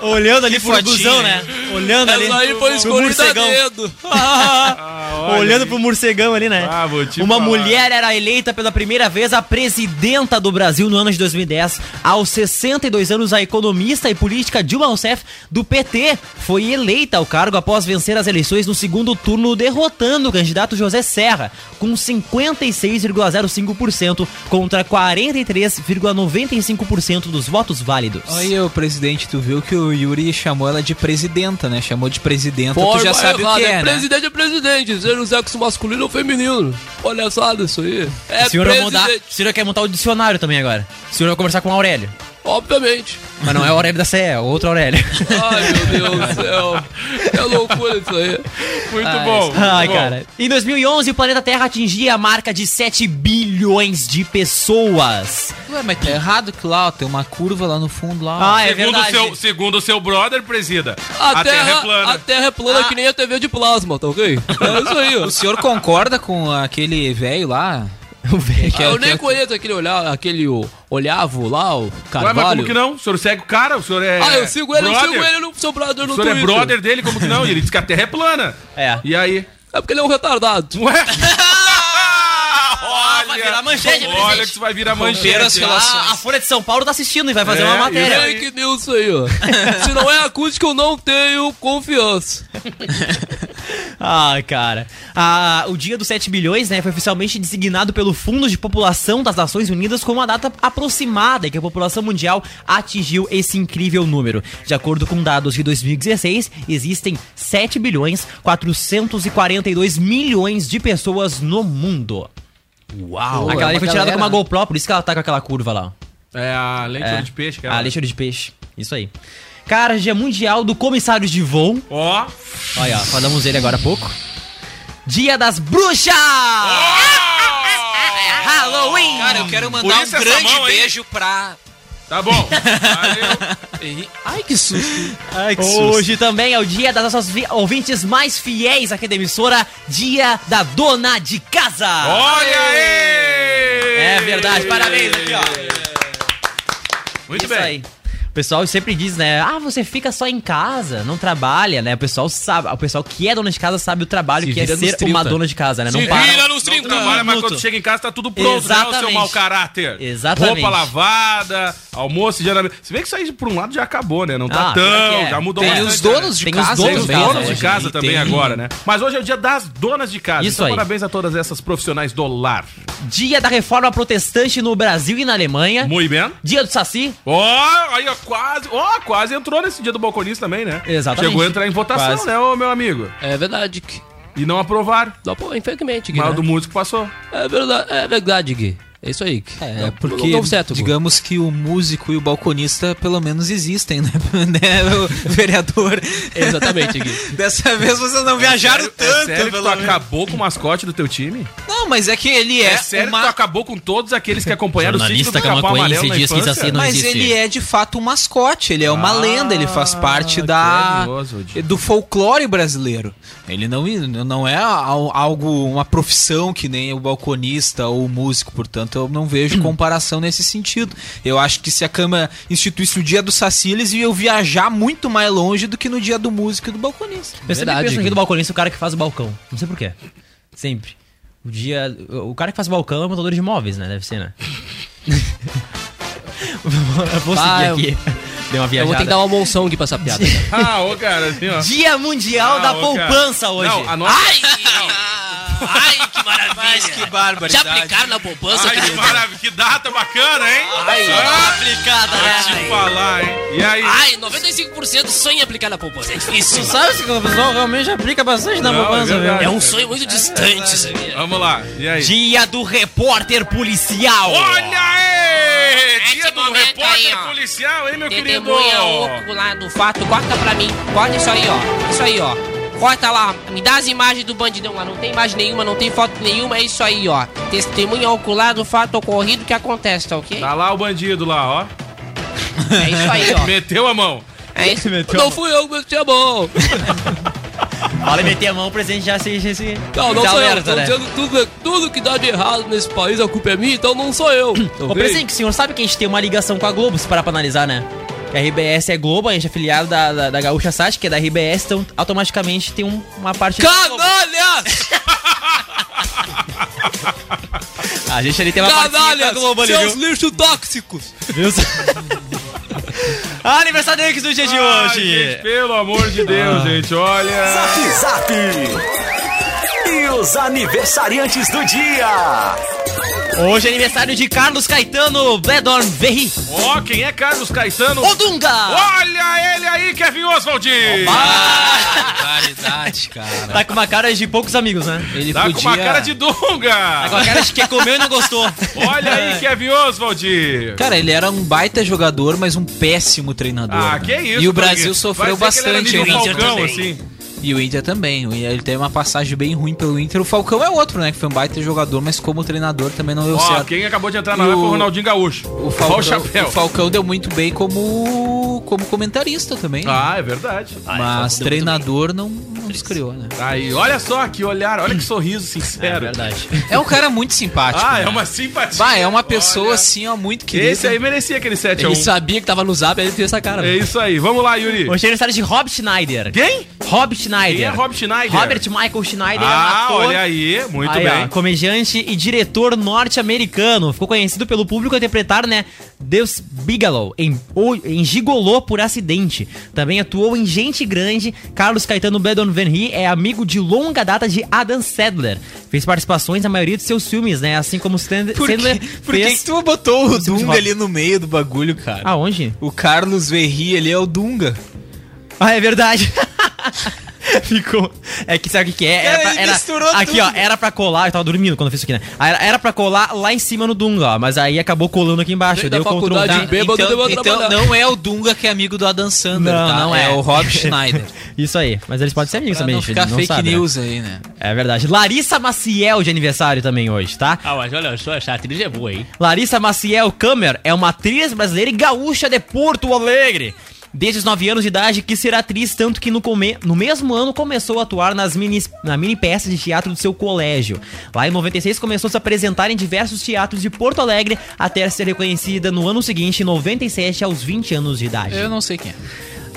S2: *laughs*
S3: olhando ali pro busão, né? Olhando ali
S5: Essa aí foi
S3: pro
S5: escolhida a
S3: morcegão.
S5: dedo. *laughs*
S2: olha
S3: Olhando
S2: aí.
S3: pro morcegão ali, né?
S2: Ah, vou te
S3: Uma
S2: falar.
S3: mulher era eleita pela primeira vez a presidenta do Brasil no ano de 2010. Aos 62 anos, a economista e política Dilma Rousseff, do PT, foi eleita ao cargo após vencer as eleições no segundo turno, derrotando o candidato José Serra, com 56,05% contra 43,95% dos votos válidos.
S4: Aí, ô presidente, tu viu que o Yuri chamou ela de presidenta, né? Chamou de presidenta, tu
S5: Forma
S4: já sabe o
S5: errada,
S4: que é, né?
S5: Presidente é presidente, seja o sexo masculino ou feminino. Olha só isso aí. É
S3: o senhor, vai mudar,
S5: presidente,
S3: o senhor quer montar o dicionário também agora. O senhor vai conversar com o Aurélio.
S5: Obviamente.
S3: Mas não é o Aurélio da CE, é outro Aurélio.
S5: Ai, meu Deus do céu. É loucura isso aí.
S2: Muito bom. muito
S3: Ai,
S2: bom.
S3: cara. Em 2011, o planeta Terra atingia a marca de 7 bilhões de pessoas.
S4: Ué, mas tá errado que lá, ó, tem uma curva lá no fundo lá.
S3: Ah, é
S2: segundo, o
S3: verdade.
S2: seu, segundo o seu brother, presida.
S5: A,
S2: A, terra, é plana.
S5: A terra é plana que nem a TV de plasma, tá ok? É isso aí, ó.
S4: O senhor concorda com aquele velho lá? *laughs*
S3: O velho.
S4: Que
S5: Ah,
S4: é-
S5: eu
S4: que
S5: nem
S4: é-
S5: conheço aquele olhar, aquele o, olhavo lá, o
S2: Ué,
S5: Carvalho.
S2: mas como que não? O senhor segue o cara? O senhor é.
S5: Ah, eu sigo ele, eu
S2: brother?
S5: sigo ele no seu brother no
S2: O senhor é
S5: Twitter.
S2: brother dele, como que não? E ele disse que a terra é plana.
S3: É.
S2: E aí?
S5: É porque ele é um retardado.
S2: Ué? *laughs*
S3: Ah, vai virar manchete,
S2: Olha
S3: presidente.
S2: que isso vai virar manchete.
S3: Ah, a Folha de São Paulo tá assistindo e vai fazer
S2: É,
S3: uma matéria.
S5: Fake news isso aí, ó. *laughs* Se não é acústico, eu não tenho confiança. *laughs*
S3: Ai, cara. Ah, o dia dos 7 bilhões, né, foi oficialmente designado pelo Fundo de População das Nações Unidas como uma data aproximada em que a população mundial atingiu esse incrível número. De acordo com dados de 2016, existem 7 bilhões 442 milhões de pessoas no mundo.
S4: Uau!
S3: aquela ali foi tirada com uma. GoPro, por isso que ela tá com aquela curva lá. ó.
S2: É a leite
S3: É.
S2: de peixe, cara.
S3: Ah, lixo de peixe. Isso aí. Cara, dia mundial do comissário de voo.
S2: Ó.
S3: Olha, ó, falamos ele agora há pouco. Dia das bruxas! *laughs* Halloween!
S4: Cara, eu quero mandar um grande
S2: mão aí.
S4: beijo pra.
S2: Tá bom. Valeu.
S4: Ai, que susto!
S3: Ai, Hoje também é o dia das nossas vi- ouvintes mais fiéis aqui da emissora, dia da dona de casa.
S2: Olha aí!
S3: É verdade, parabéns aqui, ó.
S2: Muito
S3: Isso
S2: bem.
S3: aí. O pessoal sempre diz, né? Ah, você fica só em casa, não trabalha, né? O pessoal sabe, o pessoal que é dona de casa sabe o trabalho
S4: Se
S3: que é ser
S4: 30.
S3: uma dona de casa, né? Não
S5: Se
S3: para.
S5: vira nos
S2: Não
S5: 30
S2: trabalha, mas quando chega em casa tá tudo pronto, né? O seu
S3: Exatamente.
S2: mau caráter.
S3: Exatamente.
S2: Roupa lavada, almoço geralmente. Se bem que isso aí por um lado já acabou, né? Não tá
S3: Ah, que
S2: tão.
S3: é.
S2: Já mudou
S4: Tem
S2: bastante,
S4: os donos de
S3: os
S4: casa
S3: donos
S2: Tem os
S3: de
S4: também,
S2: donos
S4: né?
S2: de casa também
S4: tem-
S2: agora, né? Mas hoje é o dia das donas de casa.
S3: Isso
S2: então,
S3: aí.
S2: parabéns a todas essas profissionais do lar.
S3: Dia da reforma protestante no Brasil e na Alemanha.
S2: Muito bem.
S3: Dia do Saci.
S2: Ó, aí, ó, quase, ó, quase entrou nesse dia do balconista também, né?
S3: Exatamente.
S2: Chegou a entrar em votação,
S3: Quase.
S2: né, ô meu amigo?
S5: É verdade. Gui.
S2: E não aprovaram.
S5: Não, pô, infelizmente, Gui,
S2: Mas o
S5: né?
S2: do músico passou.
S5: É verdade, é verdade, Gui. É isso aí.
S4: É, porque, digamos que o músico e o balconista pelo menos existem, *laughs* né? né, o vereador?
S5: Exatamente, Gui. *laughs*
S4: Dessa vez vocês não viajaram
S2: É
S4: tanto,
S2: sério que tu
S4: menos.
S2: acabou com o mascote do teu time?
S4: Não, mas é que ele
S2: É,
S4: é,
S2: sério
S4: uma...
S2: que tu acabou com todos aqueles que acompanharam o sítio do
S3: Jornalista
S2: Pica-Pau
S3: camacuense
S2: Amarelo na
S3: diz que
S2: infância?
S3: Saci não
S4: Mas
S3: existe.
S4: ele é de fato um mascote, ele é uma
S2: Ah,
S4: lenda, ele faz parte
S2: que
S4: da
S2: curioso, Di.
S4: do folclore brasileiro. Ele não, não é al- algo, uma profissão que nem o balconista ou o músico, portanto Então não vejo comparação nesse sentido. Eu acho que se a Câmara instituísse o dia do Saci, eles iam viajar muito mais longe do que no dia do músico e do balconista.
S3: Eu sempre penso no dia do balconista o cara que faz o balcão. Não sei porquê. Sempre. O dia. O cara que faz o balcão é o montador de imóveis, né? Deve ser, né? eu *laughs* *laughs* vou seguir
S5: Ah, eu-
S3: aqui. Deu uma
S5: Eu
S3: viajada.
S5: vou ter que dar uma monção aqui pra essa piada. *laughs*
S2: Ah, ô, cara, assim, ó.
S3: Dia Mundial
S2: Ah,
S3: da
S2: ô, cara.
S3: Poupança hoje.
S2: Não, a nossa...
S5: Ai! *laughs* Ai, que maravilha!
S4: que barbaridade.
S5: Já aplicaram na poupança,
S2: Ai, que maravilha, que data bacana, hein?
S5: Ai,
S2: ah,
S3: Aplicada, né?
S2: te falar, hein? E aí?
S5: Ai, 95% sonha em aplicar na poupança. É difícil.
S3: Tu sabe que o pessoal realmente aplica bastante na
S2: Não,
S3: poupança,
S2: é verdade.
S5: É
S3: viu?
S5: um sonho muito distante isso aqui.
S2: Vamos lá, e aí?
S3: Dia do repórter policial.
S2: Olha aí! Dia do repórter
S5: aí,
S2: policial, hein, meu querido?
S5: Testemunha ocular do fato, corta pra mim. Corta isso aí, ó. Isso aí, ó. Corta lá, me dá as imagens do bandidão lá. Não tem imagem nenhuma, não tem foto nenhuma, é isso aí, ó. Testemunha ocular do fato ocorrido que acontece, tá ok?
S2: Tá lá o bandido lá, ó.
S5: É isso aí, ó. *laughs*
S2: Meteu a mão.
S5: É isso.
S3: Meteu
S5: Não fui eu que meti a mão. *laughs*
S3: Fala meter a mão, o presidente já se. se
S5: Não, não sou eu.
S3: alerta, né?
S5: dizendo tudo, tudo que dá de errado nesse país, a culpa é minha, então não sou eu. tá *clears throat*
S3: Ô,
S5: ok?
S3: presidente, o senhor sabe que a gente tem uma ligação com a Globo, se parar pra analisar, né? Que a RBS é Globo, a gente é filiado da, da, da Gaúcha Sat, que é da RBS, então automaticamente tem um- uma parte.
S5: Canalhas! *laughs*
S3: A gente ali tem uma
S5: Canalhas!
S3: Globo ali,
S5: Seus
S3: viu?
S5: lixos tóxicos!
S3: Viu? *laughs* Aniversário do dia de
S2: Ai,
S3: hoje!
S2: gente, pelo amor de Deus, gente, olha.
S1: Zap Zap! E os aniversariantes do dia!
S3: Hoje é aniversário de Carlos Caetano Bledorn Verri.
S2: Ó, quem é Carlos Caetano?
S3: Odunga!
S2: Olha ele aí, Kevin Oswald! *laughs*
S4: Barbaridade, cara.
S3: Tá com uma cara de poucos amigos, né?
S4: Ele
S2: Tá
S4: podia...
S2: com uma cara de
S3: Tá com
S2: Dunga!
S3: a cara de quem comeu e não gostou.
S2: Olha aí, Kevin Oswald!
S4: Cara, ele era um baita jogador, mas um péssimo treinador.
S2: Ah,
S4: né?
S2: que isso,
S4: E o? Brasil sofreu
S2: dizer que ele era
S4: bastante. né?
S2: Falcão, assim.
S4: E o Inter também. Ele teve uma passagem bem ruim pelo Inter. O Falcão é outro, né? Que foi um baita jogador, mas como treinador também não deu
S2: Ó,
S4: certo.
S2: quem acabou de entrar
S4: E
S2: na live foi o Ronaldinho Gaúcho.
S4: O Falcão,
S2: o
S4: Falcão deu muito bem como, como comentarista também. né?
S2: Ah, é verdade.
S4: mas treinador não, não descriou, né?
S2: Aí, olha só que olhar, olha que *clears throat* sorriso sincero.
S3: É verdade.
S4: É um cara muito simpático.
S2: Ah,
S4: né?
S2: é uma simpatia.
S4: Bah, é uma pessoa
S2: Olha.
S4: assim, ó, muito querida.
S2: Esse aí merecia aquele 7 a 1.
S5: Ele sabia que tava no zap, aí ele fez essa cara.
S2: É isso aí. Vamos lá, Yuri.
S3: Hoje é aniversário de Rob Schneider.
S2: Quem?
S3: Rob Schneider.
S2: Quem é Rob Schneider?
S3: Robert Michael Schneider é um
S2: Ah,
S3: ator.
S2: olha aí. Muito
S3: Aí,
S2: bem.
S3: ó, comediante e diretor norte-americano. Ficou conhecido pelo público a interpretar, né, Deus Bigelow em, em Gigolô por acidente. Também atuou em Gente Grande. Carlos Caetano Bedon Venri é amigo de longa data de Adam Sandler. Fez participações na maioria de seus filmes, né, assim como Sand-
S4: Por, que,
S3: Sandler
S4: por que
S3: fez...
S4: que tu botou o Dunga ali no meio do bagulho, cara?
S3: Aonde?
S4: O Carlos Verri, ele é o Dunga.
S3: Ah, é verdade. *laughs* *laughs* Ficou. É que sabe o que, que é? Era pra, era,
S4: misturou
S3: aqui, ó,
S4: tudo.
S3: era pra colar. Eu tava dormindo quando eu fiz isso aqui, né? Era, era pra colar lá em cima no Dunga, ó. Mas aí acabou colando aqui embaixo.
S5: Dentro
S3: Deu
S5: da
S3: Ctrl
S5: faculdade,
S3: D.
S5: bêbado,
S4: então, então não é o Dunga que é amigo do Adam Sandler,
S3: Não,
S4: tá?
S3: não é.
S4: É o Rob Schneider. *laughs*
S3: Isso aí. Mas eles podem ser amigos
S4: pra
S3: também,
S4: não
S3: gente,
S4: ficar
S3: não
S4: fake
S3: sabe, né?
S4: news aí, né?
S3: É verdade. Larissa Maciel de aniversário também hoje, tá?
S5: Ah, mas olha só, essa atriz é boa, hein?
S3: Larissa Maciel Kammer é uma atriz brasileira e gaúcha de Porto Alegre. Desde os 9 anos de idade quis ser atriz, tanto que no, come... no mesmo ano começou a atuar nas mini... na mini peça de teatro do seu colégio. Lá em 96 começou a se apresentar em diversos teatros de Porto Alegre, até ser reconhecida no ano seguinte, em 97, aos 20 anos de idade.
S4: Eu não sei quem é.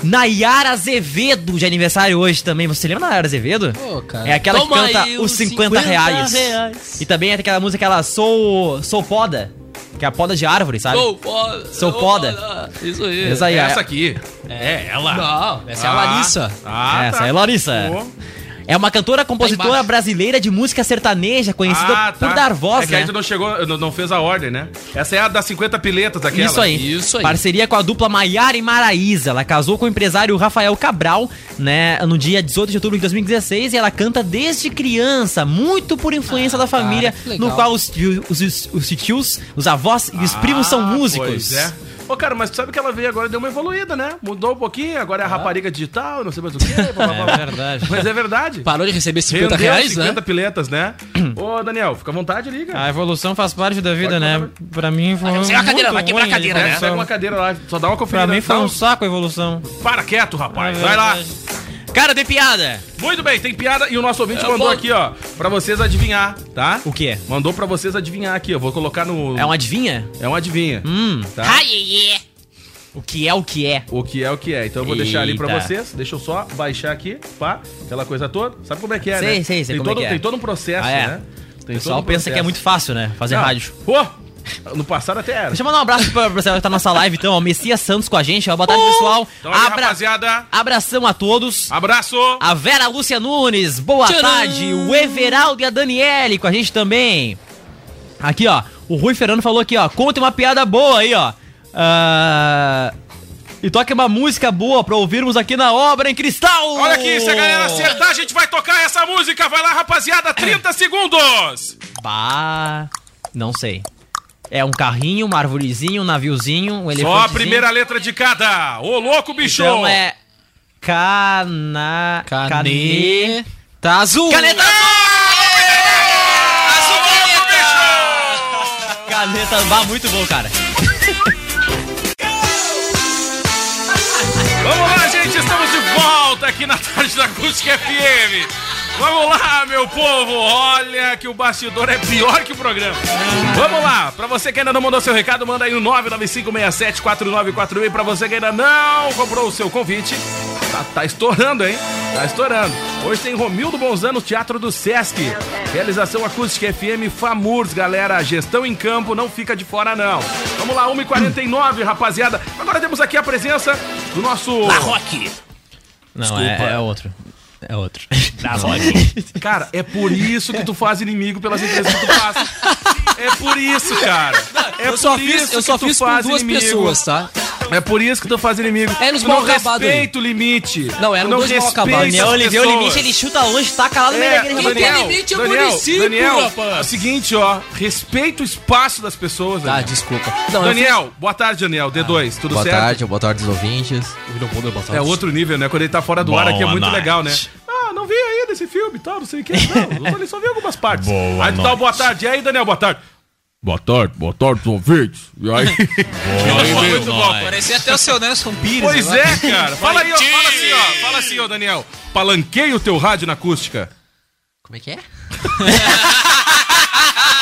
S3: Nayara Azevedo de aniversário hoje também. Você lembra da Nayara Azevedo?
S4: Pô, cara.
S3: É aquela
S5: Toma
S3: que canta os
S5: os
S3: 50,
S5: 50
S3: reais.
S5: reais.
S3: E também é aquela música, aquela Sou, Sou Poda. Que é a poda de árvore, sabe?
S5: Sou foda.
S3: Sou foda.
S5: Isso aí.
S3: Essa aí, é-
S2: Essa aqui. É, ela.
S5: Não, essa é a
S2: Ah.
S5: Larissa.
S2: Ah,
S3: Essa
S2: tá.
S3: é Larissa.
S2: Pô.
S3: É uma cantora, compositora
S5: embaixo.
S3: brasileira de música sertaneja, conhecida
S2: Ah,
S3: por
S2: tá.
S3: dar voz,
S2: É que
S3: né?
S2: a gente não chegou, não, não fez a ordem, né? Essa é a das 50 piletas daquela.
S3: Isso aí.
S5: Isso aí.
S3: Parceria com a dupla Maiara e Maraísa. Ela casou com o empresário Rafael Cabral, né, no dia 18 de outubro de 2016 e ela canta desde criança, muito por influência da família,
S4: cara,
S3: no qual os, os, os, os tios, os avós e os primos são
S2: Ah,
S3: músicos.
S2: Pois é. Ô, cara, mas tu sabe que ela veio agora e deu uma evoluída, né? Mudou um pouquinho, agora é a rapariga digital, não sei mais o quê. blá, blá, blá.
S3: É verdade.
S2: Mas é verdade.
S5: Parou de receber 50
S2: Rendeu
S5: reais,
S2: 50
S5: né?
S2: piletas, né? Ô, Daniel, fica à vontade, liga.
S3: A evolução faz parte da vida,
S2: Pode
S3: né? Pra mim foi.
S5: Vai quebrar a cadeira,
S3: muito
S5: vai quebrar a
S3: ruim
S5: cadeira, né?
S2: Pega,
S3: evolução.
S2: pega uma cadeira lá, só dá uma conferida.
S3: Pra mim foi um saco a evolução.
S2: Para quieto, rapaz.
S3: É
S2: Vai lá.
S3: verdade. Cara, tem piada.
S2: Muito bem, tem piada e o nosso ouvinte
S5: Eu
S2: mandou
S5: vou-
S2: aqui, ó, pra vocês adivinhar, tá?
S3: O quê?
S2: Mandou pra vocês adivinhar aqui, eu vou colocar no...
S3: É um adivinha?
S2: É um adivinha,
S3: Hum.
S2: tá?
S3: O que é o que é?
S2: O que é o que é. Então eu vou deixar ali pra
S3: Eita.
S2: vocês. Deixa eu só baixar aqui, pá, aquela coisa toda. Sabe como é que é,
S3: Sei,
S2: né?
S3: sei, sei
S2: tem
S3: como é
S2: todo,
S3: que é.
S2: Tem todo um processo,
S3: Ah, é.
S2: né? Tem
S3: O pessoal
S2: um
S3: pensa que é muito fácil, né? Fazer
S2: Não.
S3: rádio.
S2: Pô, no passado até era.
S3: Deixa eu mandar um abraço pra pra você que tá na nossa live, então, ó. Messias Santos com a gente, ó. Boa tarde, pessoal.
S2: Então aí,
S3: Abra-
S2: rapaziada,
S3: Abração a todos.
S2: abraço.
S3: A Vera Lúcia Nunes, boa
S5: Tcharam!
S3: tarde. O Everaldo e a Daniele com a gente também. Aqui, ó. O Rui Fernando falou aqui, ó. Conta uma piada boa aí, ó. Ah, E toque uma música boa pra ouvirmos aqui na Obra em Cristal.
S2: Olha aqui, se a galera acertar, a gente vai tocar essa música. Vai lá, rapaziada, 30 segundos.
S3: Bah, não sei. É um carrinho, uma arvorezinha, um naviozinho, um elefante.
S2: Só a primeira letra de cada. Ô, louco, bicho.
S3: Então é... Cana... Cane...
S4: Tá azul.
S3: Caneta
S2: Ô, louco, bicho.
S3: Caneta... Bah, muito bom, cara.
S2: Vamos lá, gente, estamos de volta aqui na tarde da Acústica FM. Vamos lá, meu povo. Olha que o bastidor é pior que o programa. Vamos lá. Pra você que ainda não mandou seu recado, manda aí no 995674941. E pra você que ainda não comprou o seu convite, tá, tá estourando, hein? Tá estourando. Hoje tem Romildo Bonzano no Teatro do Sesc. Realização Acústica FM FAMURS, galera. Gestão em campo, não fica de fora, não. Vamos lá, 1h49, rapaziada. Agora temos aqui a presença do nosso...
S5: La Rock.
S3: Não, é, é outro. É outro.
S5: Rock.
S2: Cara, é por isso que tu faz inimigo pelas empresas que tu passa. É por isso, cara. É
S5: eu só
S2: por
S5: fiz,
S2: isso
S5: eu só
S2: que tu
S5: fiz com
S2: faz
S5: duas
S2: inimigo.
S5: pessoas, tá?
S2: É por isso que tu faz inimigo.
S5: É nos
S2: tu não
S5: mal acabados aí.
S2: respeita o limite.
S5: Não,
S2: Tu não
S5: dois mal acabados.
S3: Daniel, ele vê o limite, ele chuta longe, taca lá no meio
S2: É,
S3: daquele
S5: Quem tem
S2: Daniel,
S5: limite é o
S2: Daniel,
S5: município,
S2: Daniel,
S5: rapaz.
S2: é o seguinte, ó, respeita o espaço das pessoas.
S5: Tá,
S2: Daniel.
S5: desculpa. Não,
S2: Daniel, boa tarde, Daniel, D2, tudo
S9: Boa
S2: certo?
S9: tarde, boa tarde aos ouvintes.
S2: É outro nível, né? Quando ele tá fora do ar aqui é
S5: Boa
S2: muito
S5: noite.
S2: legal, né? Ah, não vi ainda esse filme e tal, não sei o que. Não, eu só vi algumas partes. *laughs*
S5: Boa
S2: aí tu dá uma boa tarde. E aí, Daniel, boa tarde.
S7: Boa tarde, boa tarde, ouvintes. E aí? *laughs*
S2: muito bom.
S4: Parecia até o seu Nelson Pires.
S2: Pois
S4: agora.
S2: é, cara. Fala aí, ó. Fala assim, ó. Fala assim, ó, Daniel. Palanqueia o teu rádio na acústica.
S9: Como é que é? *laughs*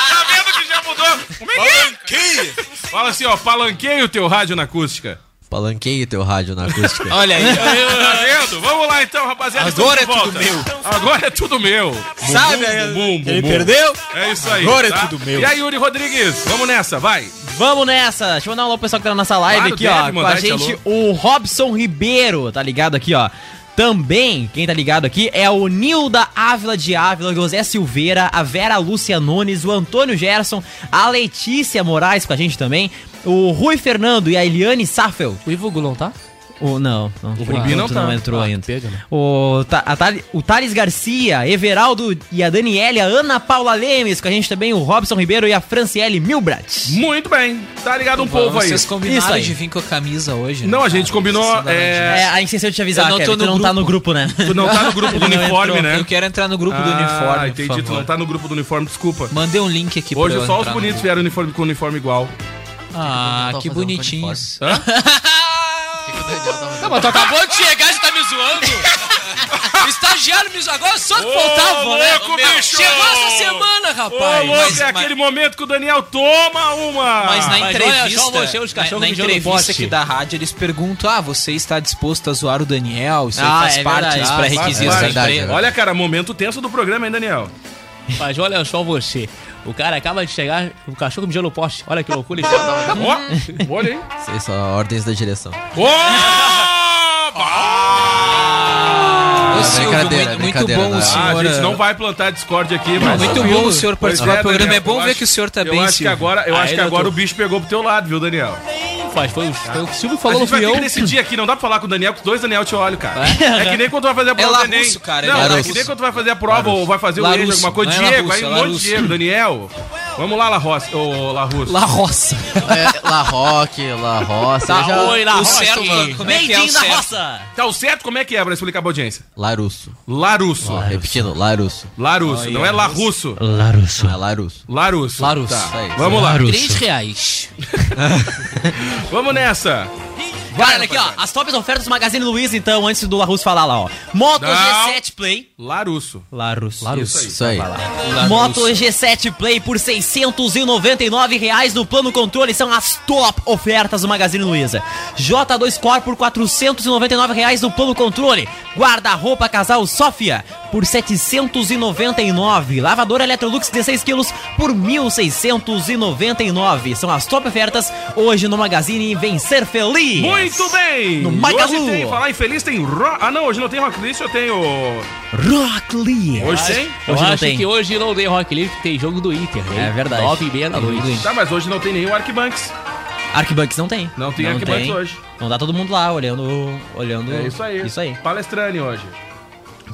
S2: Tá vendo que já mudou? Como é que é? Fala assim, ó. Palanqueia o teu rádio na acústica.
S9: Palanqueie o teu rádio na acústica. *laughs*
S4: Olha aí. *laughs*
S2: Tá vendo? Vamos lá então, rapaziada.
S4: Agora é tudo
S2: volta. Agora é tudo meu.
S4: Sabe,
S2: Bum, bum, bum,
S4: ele
S2: bum.
S4: perdeu?
S2: É isso aí.
S4: Agora é
S2: tá?
S4: tudo meu.
S2: E aí, Yuri Rodrigues, vamos nessa, vai.
S3: Vamos nessa. Deixa eu mandar um alô pro pessoal que tá na nossa live
S2: Claro,
S3: aqui,
S2: deve
S3: ó. Com a gente,
S2: alô.
S3: o Robson Ribeiro, tá ligado aqui, ó. Também, quem tá ligado aqui é o Nilda Ávila de Ávila, José Silveira, a Vera Lúcia Nunes, o Antônio Gerson, a Letícia Moraes com a gente também, o Rui Fernando e a Eliane Saffel.
S5: O Ivo Gulon, tá?
S3: O, não, não, por
S2: Rubi
S3: enquanto
S2: não
S3: não,
S2: tá.
S3: entrou
S5: Ah,
S3: ainda.
S5: pega, né?
S3: O, Thali- o Thales Garcia, Everaldo e a Daniele, a Ana Paula Lemes, com a gente também o Robson Ribeiro e a Franciele Milbrat.
S2: Muito bem. Tá ligado um povo aí.
S4: Vocês
S3: Isso
S4: combinaram
S3: aí.
S4: de vir com a camisa hoje, né?
S2: Não, a gente combinou.
S3: É,
S2: É,
S3: a gente esqueceu de te avisar,
S4: Eu não tô
S3: Kevin, tu
S4: no
S3: não tá
S4: grupo.
S3: no grupo, né?
S2: tu não tá no grupo do *laughs*
S3: não
S2: uniforme,
S3: entrou.
S2: né?
S4: Eu quero entrar no grupo do
S2: Ah,
S4: uniforme,
S2: entendi.
S4: por
S2: Tu não tá no grupo do uniforme, desculpa.
S4: Mandei um link aqui
S2: Hoje
S4: pra
S2: só os bonitos vieram uniforme com uniforme igual.
S4: Ah, que bonitinhos.
S2: Hã? *laughs*
S5: Não, mas tu acabou de chegar e já tá me zoando. *laughs* Estagiário me zoou agora, só que
S2: Ô,
S5: faltava, né?
S2: louco, bicho!
S5: Chegou essa semana,
S2: Ô,
S5: rapaz.
S2: louco,
S4: mas-
S2: é
S4: mas-
S2: aquele momento que o Daniel toma uma.
S4: Mas na
S5: Mas olha
S4: entrevista,
S5: só você, os
S4: na, na entrevista aqui da rádio, eles perguntam: ah, você está disposto a zoar o Daniel? Isso aí
S3: Ah,
S4: faz
S3: é
S4: parte dos
S3: Ah,
S4: pré-requisitos da empresa.
S9: é
S2: Olha, cara, momento tenso do programa, hein, Daniel?
S5: Mas olha só você. O cara acaba de chegar, o cachorro mijando no poste. Olha que loucura. Tá
S2: Ó, olha aí.
S9: Isso aí são ordens da direção.
S4: Ô, Silvio,
S9: brincadeira,
S4: muito, muito bom o
S9: né?
S2: Ah,
S4: senhor.
S2: a gente não vai plantar Discord aqui, mas.
S4: muito bom o senhor
S2: Pois
S4: participar
S2: é,
S4: do programa. É bom
S2: eu
S4: ver
S2: acho-
S4: que o senhor tá
S2: eu
S4: bem,
S2: acho que agora, eu
S5: Aí,
S2: acho que agora
S5: doutor.
S2: o bicho pegou pro teu lado, viu, Daniel?
S5: Faz, foi, o- foi o Silvio
S2: A
S5: falou no
S2: gente vai ter
S5: fião.
S2: que decidir aqui, não dá pra falar com o Daniel, com os dois Daniel te olho, cara. *laughs* É que nem quando tu vai fazer a prova do
S4: Larusso,
S2: Enem.
S4: cara, é
S2: não, é que nem quando tu vai fazer a prova ou vai fazer o
S4: Larusso,
S2: Enem, alguma coisa.
S4: não é
S2: Diego,
S4: Larusso,
S2: aí
S4: é
S2: um monte de
S4: Larusso.
S2: Diego, Daniel. Vamos lá, La Roça. Ô, La Russo.
S5: La Roça.
S9: É, La Roque, La Roça.
S5: Tá,
S9: já-
S5: oi, La
S4: O
S5: Roça.
S4: certo, como é que é o certo?
S3: roça!
S2: Tá o certo? Como é que é pra explicar pra audiência?
S9: Larusso.
S2: Larusso.
S9: Ó, repetindo, Larusso.
S2: Larusso, não é La Russo.
S3: Larusso.
S9: Não é Larusso.
S2: Larusso.
S5: Larusso.
S2: Tá. Vamos lá.
S5: Três reais. *laughs*
S2: Vamos nessa.
S3: Olha aqui, ó. As top ofertas do Magazine Luiza, então, antes do Larus falar lá, ó. Moto
S2: Não.
S3: G7 Play.
S2: Larusso.
S3: Larus.
S2: Isso aí.
S9: Isso aí.
S3: Moto G7 Play por 699 reais no plano controle são as top ofertas do Magazine Luiza. J2 Core por 499 reais no plano controle. Guarda-roupa casal Sofia por 799. Lavadora Electrolux 16 quilos por 1.699. São as top ofertas hoje no Magazine Vem Ser Feliz.
S2: Muito bem!
S3: No Magalu.
S2: Hoje tem, falar em feliz, tem rock. Ah, não, hoje não tem rock list, eu tenho.
S3: Rock.
S2: Hoje tem?
S5: Eu
S3: Hoje não
S5: acho
S3: tem.
S5: que hoje não tem Rock tem jogo do Inter. hein?
S3: É verdade.
S5: Nove e meia da noite.
S2: Tá, mas hoje não tem nenhum Arquibanks.
S3: Arquibanks não tem.
S2: Não tem Arquibanks hoje.
S3: Não dá todo mundo lá olhando. olhando
S2: É isso aí.
S3: Isso aí.
S2: Palestrane hoje.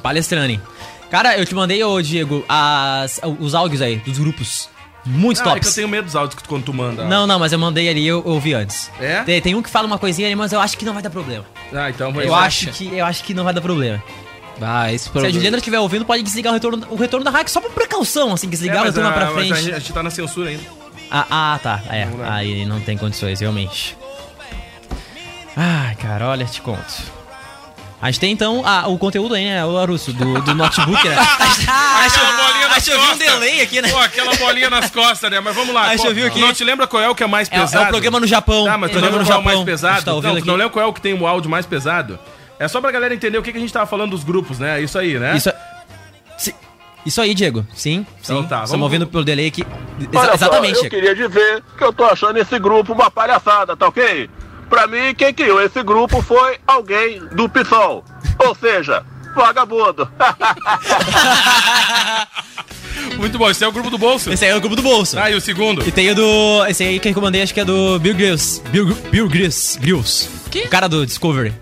S3: Palestrane. Cara, eu te mandei, ô Diego, as, os áudios aí dos grupos. Muito
S2: Ah, é que eu
S3: tops.
S2: tenho medo dos áudios que tu- quando tu manda.
S3: Não, não, mas eu mandei ali, eu, eu ouvi antes.
S2: É?
S3: Tem, tem um que fala uma coisinha ali, mas eu acho que não vai dar problema.
S2: Ah, então vai
S3: Eu acho que eu acho que não vai dar problema.
S4: Ah, esse
S3: Se a
S4: problema.
S3: Juliana estiver ouvindo, pode desligar o retorno, o retorno da hack só por precaução, assim, desligar
S2: É,
S3: o
S2: mas
S3: retorno
S2: a-
S3: pra frente.
S2: A gente tá na censura ainda.
S3: Ah, ah, tá. É, aí não tem condições, realmente. Ai, cara, olha, te conto. A gente tem então ah, o conteúdo aí, né, o Larusso, do, do notebook, né? *laughs*
S2: Aquela bolinha nas
S3: Acho que eu vi um delay aqui, né?
S2: Pô, aquela bolinha nas costas, né? Mas vamos lá.
S3: Aí
S2: Qual-
S3: aqui?
S2: Não te lembra qual é o que é mais
S3: É, é
S2: pesado?
S3: o programa no Japão.
S2: Tá, mas tu
S3: programa
S2: lembra
S3: no
S2: qual é o mais
S3: Japão. A
S2: pesado?
S3: tá ouvindo
S2: não, tu
S3: aqui.
S2: não lembra qual é o que tem o áudio mais pesado? É só pra galera entender o que, que a gente tava falando dos grupos, né? Isso aí, né?
S3: Isso, Si- Isso aí, Diego. Sim, sim.
S2: Então tá,
S3: Estamos
S2: vamos-
S3: ouvindo pelo delay aqui. Exa-
S10: Olha só,
S3: exatamente,
S10: eu
S3: Diego.
S10: queria dizer que eu tô achando esse grupo uma palhaçada, tá ok? Pra mim, quem criou esse grupo foi alguém do PSOL. Ou seja, vagabundo. *laughs*
S2: Muito bom, esse é o grupo do bolso.
S3: Esse aí é o grupo do bolso.
S2: Ah, e o segundo?
S3: E tem o do. Esse aí que eu mandei, acho que é do Bill Grills. Bill, Bill Grills. Grills.
S4: Que?
S3: O cara do Discovery.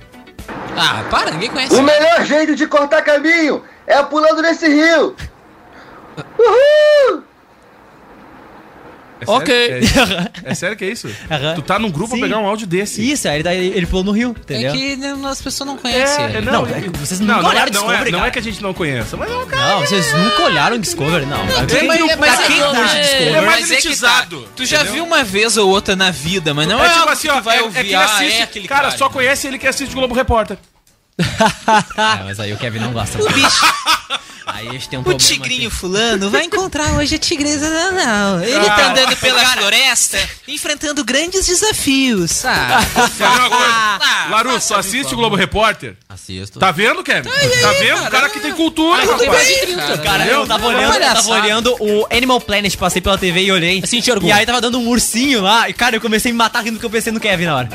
S4: Ah, para, ninguém conhece.
S11: O melhor jeito de cortar caminho é pulando nesse rio. Uhul!
S2: É sério?
S3: Ok.
S2: É, *laughs* é sério que é isso?
S3: Aham.
S2: Tu tá num grupo
S3: Sim.
S2: pra pegar um áudio desse.
S3: Isso, aí ele, tá- ele pulou no rio, entendeu?
S4: É que né, as pessoas não conhecem.
S2: É, é, não,
S3: Não, é que vocês
S2: não,
S3: nunca
S2: não,
S3: olharam
S2: é, não, é,
S3: Discovery,
S2: não é que a gente não conheça, mas é um cara.
S3: Não, vocês nunca olharam Discovery, não. Pra
S4: tem,
S3: quem-
S4: mas-
S3: pra
S4: mas é
S3: quem
S4: que-
S3: curte
S4: é-
S3: Discovery?
S2: Ele é mais
S4: é que
S2: elitizado,
S4: tá. Tu já
S2: entendeu?
S4: viu uma vez ou outra na vida, mas não é,
S2: é tipo
S4: algo
S2: assim,
S4: que
S2: ó,
S4: tu vai
S2: é,
S4: ouvir,
S2: é que ele
S4: ah,
S2: assiste,
S4: é aquele
S2: cara,
S4: cara.
S2: só conhece ele que assiste Globo Repórter.
S3: É, mas aí o Kevin não gosta.
S4: O *laughs* bicho,
S3: Aí a gente tem um
S4: o tigrinho
S3: aqui.
S4: fulano vai encontrar hoje a tigresa não, não. Ele
S2: Ah.
S4: tá andando pela floresta, enfrentando grandes desafios. Ah? Ah,
S2: assiste o Globo Repórter?
S9: Assisto.
S2: Tá vendo, Kevin? Tá vendo? O cara que tem cultura, rapaz.
S4: 30,
S3: Cara,
S2: Entendeu?
S3: eu tava
S4: É
S3: olhando, eu tava olhando o Animal Planet, passei pela TV e olhei.
S5: Assim.
S3: E aí tava dando um ursinho lá, e cara, eu comecei a me matar rindo que eu pensei no Kevin na hora.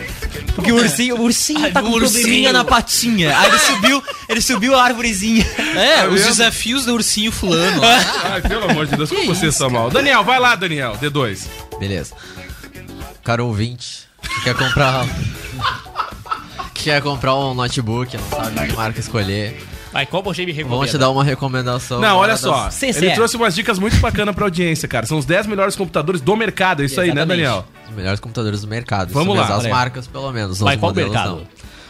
S3: Porque o ursinho, o ursinho tá com um
S4: ursinho.
S3: probleminha na patinha. Aí ele subiu, ele subiu a árvorezinha.
S4: É,
S2: Tá
S4: os
S2: vendo?
S4: desafios do ursinho fulano. lá.
S2: Ai, pelo amor de Deus, como você são mal. Daniel, vai lá, Daniel, D2.
S9: Beleza. Cara ouvinte, que quer comprar. que *laughs* quer comprar um notebook, não sabe que marca escolher.
S5: Vai, qual você me
S9: Vamos
S5: recomenda?
S9: te dar uma recomendação.
S2: Não, olha
S9: Uma
S2: só.
S9: das-
S3: CCE.
S2: Ele trouxe umas dicas muito bacanas pra audiência, cara. São os 10 melhores computadores do mercado. É isso aí, né,
S3: Exatamente.
S2: Daniel?
S9: Os melhores computadores do mercado.
S2: Vamos
S9: Isso
S2: lá,
S9: mesmo, As marcas, pelo menos.
S5: Mas
S9: os
S5: qual
S9: modelos
S5: mercado?
S9: não.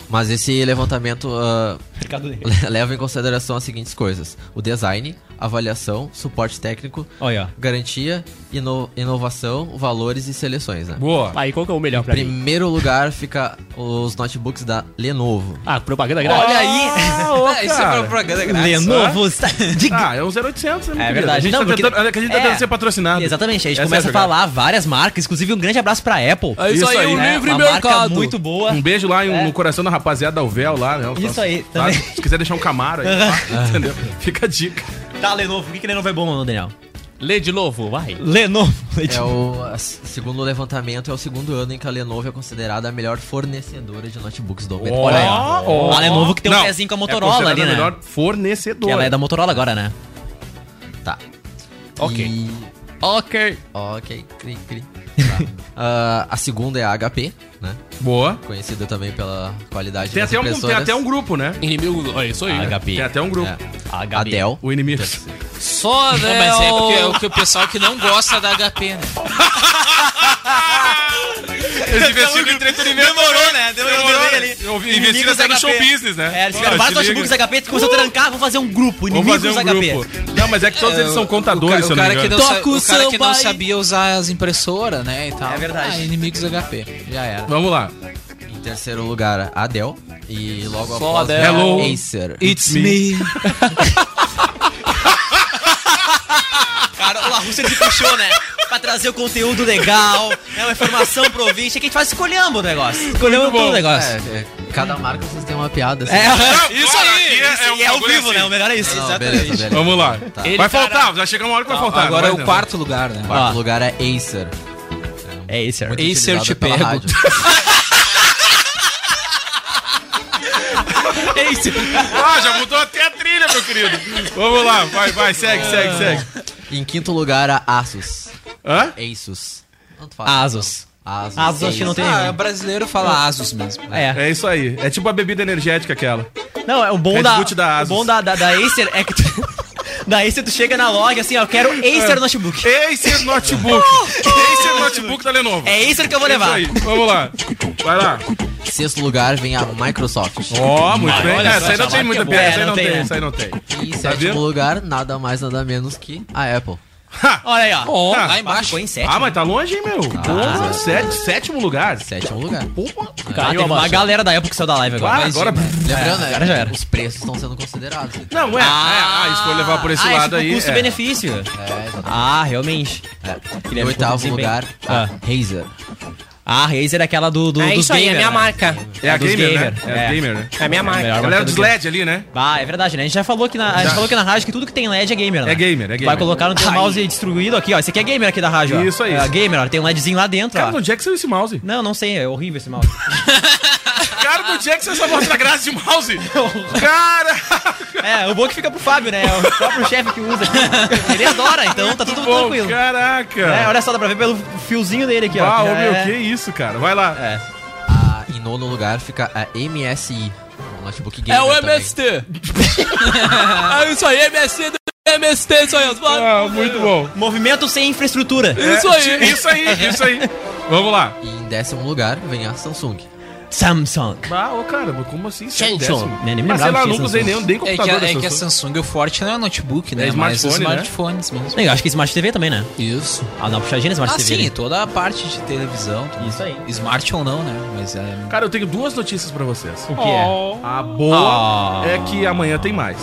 S9: Mas esse levantamento ah,
S3: Negro.
S9: leva em consideração as seguintes coisas: o design, avaliação, suporte técnico,
S3: Olha,
S9: garantia, ino- inovação, valores e seleções. Né?
S2: Boa.
S5: Aí, qual que é o melhor pra mim?
S9: Primeiro lugar fica os notebooks da Lenovo.
S5: Ah, propaganda grátis.
S3: olha aí.
S2: Ah, *laughs*
S4: Ah, isso é propaganda grátis.
S3: Lenovo está *laughs* de
S2: Ah, é um 0800, né,
S3: É verdade.
S2: A gente,
S3: Não,
S2: tá
S3: porque-
S2: tentando, que a gente tá
S3: é.
S2: tentando ser patrocinado.
S3: Exatamente, a gente
S2: Essa
S3: começa
S2: é
S3: a falar várias marcas, inclusive um grande abraço pra Apple.
S5: É isso,
S2: Isso
S5: aí,
S2: aí,
S5: o
S2: né?
S5: livre
S3: Uma marca
S5: mercado.
S3: muito boa.
S2: Um beijo lá em-
S3: É.
S2: no coração da rapaziada da Uvel lá, né?
S3: Isso aí,
S2: Tá?
S3: também.
S2: Se quiser deixar um Camaro aí, tá? *laughs* entendeu? Fica a dica.
S3: Tá, Lenovo, o que, que Lenovo é bom, Daniel?
S5: Lê de novo, vai.
S3: Lenovo.
S9: É o a- segundo levantamento, é o segundo ano em que a Lenovo é considerada a melhor fornecedora de notebooks do mercado.
S3: Olha aí, ó. A Lenovo que tem um
S2: Não,
S3: pezinho com a
S2: é
S3: Motorola
S2: considerada
S3: ali,
S2: a
S3: né?
S2: melhor fornecedora.
S3: Que ela é da Motorola agora, né?
S9: Tá.
S5: Ok.
S9: E-
S5: Ok.
S9: Ok, cri, cri. Tá. *laughs* Ah, a segunda é a HP, né?
S2: Boa.
S9: Conhecida também pela qualidade
S2: Tem
S9: das
S2: até, um, tem até um grupo, né?
S5: Inimigo, olha isso aí. né?
S3: HP.
S2: Tem até um grupo.
S9: É.
S3: A
S9: A Dell.
S2: O inimigo.
S5: Só,
S4: Não,
S5: né?
S4: mas é
S5: o-
S4: porque é o que o pessoal que não gosta da HP, né? *laughs*
S2: Eles investiram em entretenimento.
S3: Demorou, né?
S2: Demorou, né? Eu vi- Investiram até no show business, né?
S3: É, eles ficaram vários notebooks HP, começou a trancar, vamos fazer um grupo,
S2: Vamos
S3: inimigos
S2: fazer um
S3: HP.
S2: grupo. Não, mas é que todos eles são
S4: O
S2: contadores, se
S4: o
S2: eu não me
S4: cara, que
S2: engano.
S5: Toca o
S4: o cara que não sabia usar as impressoras, né? E tal.
S3: É verdade.
S4: Ah, inimigos HP. Já era.
S2: Vamos lá.
S9: terceiro lugar, Adele. E logo
S5: Só
S9: após,
S5: Adele. Hello.
S9: Acer.
S4: It's me. *laughs*
S3: Cara, o La Rússia se puxou, né? Pra trazer o conteúdo legal, né? Uma informação pro ouvinte. Aqui a gente faz escolhendo o negócio. Escolhendo todo o negócio.
S9: É, é, cada marca vocês têm uma piada. assim.
S3: É,
S2: isso aí!
S3: E é ao vivo, né? O melhor é isso.
S9: Não,
S3: exatamente.
S9: beleza, beleza.
S2: Vamos lá.
S9: Tá.
S2: Vai faltar, já chega uma hora que vai faltar.
S4: Agora é
S2: Vai,
S4: o quarto lugar, né?
S9: Quarto
S3: Ó.
S9: lugar é Acer.
S3: É isso,
S9: Muito
S4: Acer te pego.
S9: rádio. *laughs*
S3: É isso.
S2: Ah, já mudou até a trilha, meu querido. Vamos lá, vai, vai, segue, segue, segue.
S9: Em quinto lugar, a Asus.
S2: Hã?
S9: Asus. Não fala,
S3: Asus.
S9: não. Asus.
S3: Asus acho que não tem.
S4: Ah, brasileiro fala Asus mesmo.
S3: É.
S2: É isso aí. É tipo a bebida energética aquela.
S3: Não, é o bom
S2: Red
S3: da.
S2: Boot da
S3: o
S2: Asus.
S3: bom da, da, da Acer é que tu, *laughs* da Acer tu chega na log assim, ó, eu quero Acer Notebook.
S2: Acer Notebook. *laughs* Acer Notebook da Lenovo.
S3: É Acer que eu vou levar.
S2: Isso aí. Vamos lá. Vai lá.
S9: Sexto lugar vem a Microsoft.
S2: Ó, muito bem.
S3: olha
S2: É, essa aí não tem muita
S3: é
S2: piada.
S3: É,
S2: Essa aí
S3: não tem,
S2: tem, essa aí não tem.
S9: E em
S2: Tá
S9: sétimo lugar, nada mais, nada menos que a Apple.
S3: Olha aí, ó.
S2: Ah,
S4: lá embaixo.
S3: Ficou em sétimo.
S2: Ah, mas tá longe, hein, meu? Porra, sete- sétimo lugar.
S9: Sétimo lugar.
S3: Ah,
S2: Caiu
S3: teve uma galera da época que saiu da live agora.
S2: Ah,
S3: Mas-
S2: agora...
S9: Lembrando,
S3: É, agora já era.
S9: os preços estão sendo considerados.
S2: Não, é. é, ah, se for levar por esse
S3: ah,
S2: lado aí... é.
S3: custo-benefício.
S9: É, exatamente.
S3: Ah, realmente.
S9: É.
S3: É
S9: oitavo lugar,
S3: Ah.
S9: Razer.
S3: Ah, a Razer é aquela do, do,
S12: É
S3: dos
S12: isso aí, é
S3: gamer,
S12: minha
S3: né?
S12: marca.
S2: É a
S3: dos
S2: gamer, né?
S3: gamer,
S2: É a
S3: é.
S2: gamer, né?
S12: É a minha marca.
S2: É
S3: marca
S2: dos
S3: do gamer.
S2: LED ali, né?
S3: Ah, é verdade, né? A gente já falou aqui na, a gente falou aqui na rádio que tudo que tem LED é gamer, né?
S2: É gamer, é
S3: Vai
S2: gamer.
S3: colocar no teu mouse destruído aqui, ó. Esse aqui é gamer aqui da rádio, ó.
S2: Isso aí.
S3: É gamer, ó. Tem um LEDzinho lá dentro,
S2: Cara,
S3: ó.
S2: onde é que saiu esse mouse?
S3: Não, não sei, é horrível esse mouse. *laughs*
S2: Cara, do Jackson essa mostra graça de mouse. *laughs* Cara!
S3: é, o bom é que fica pro Fábio, né? É o próprio chefe que usa aqui. Ele adora, então tá tudo
S2: Bom,
S3: tranquilo.
S2: caraca!
S3: É, olha só, dá pra ver pelo fiozinho dele aqui, ó.
S2: Ah, meu,
S3: é-
S2: que isso, cara? Vai lá.
S3: É.
S9: Ah, em nono lugar fica a MSI. Um notebook gamer
S5: É o
S9: também.
S5: MST. *laughs* é isso aí, MST do MST, isso.
S2: Ah, muito bom.
S3: Movimento sem infraestrutura.
S5: Isso aí.
S2: É, Isso aí, isso aí. *laughs* Vamos lá.
S9: E em décimo lugar vem a Samsung.
S3: Samsung.
S2: Ah, ô cara, mas como assim?
S12: Samsung.
S2: Décimo?
S3: Nem- me
S2: Mas sei lá, nunca usei
S3: Samsung.
S2: nem, nem
S4: É que,
S2: computador
S4: a,
S2: da
S4: é que a
S2: Samsung.
S4: O forte não é notebook, né?
S2: É
S4: Mas os
S2: smartphone, né?
S4: smartphones mesmo.
S3: Eu acho que Smart TV também, né?
S4: Isso.
S3: Ah, não, puxadinha na Smart
S4: Ah,
S3: TV.
S4: sim,
S3: né?
S4: toda a parte de televisão. tudo.
S3: Isso aí.
S4: Smart ou não, né? Mas é...
S2: Cara, eu tenho duas notícias pra vocês.
S3: O que é?
S2: A boa
S3: Ah.
S2: é que amanhã tem mais.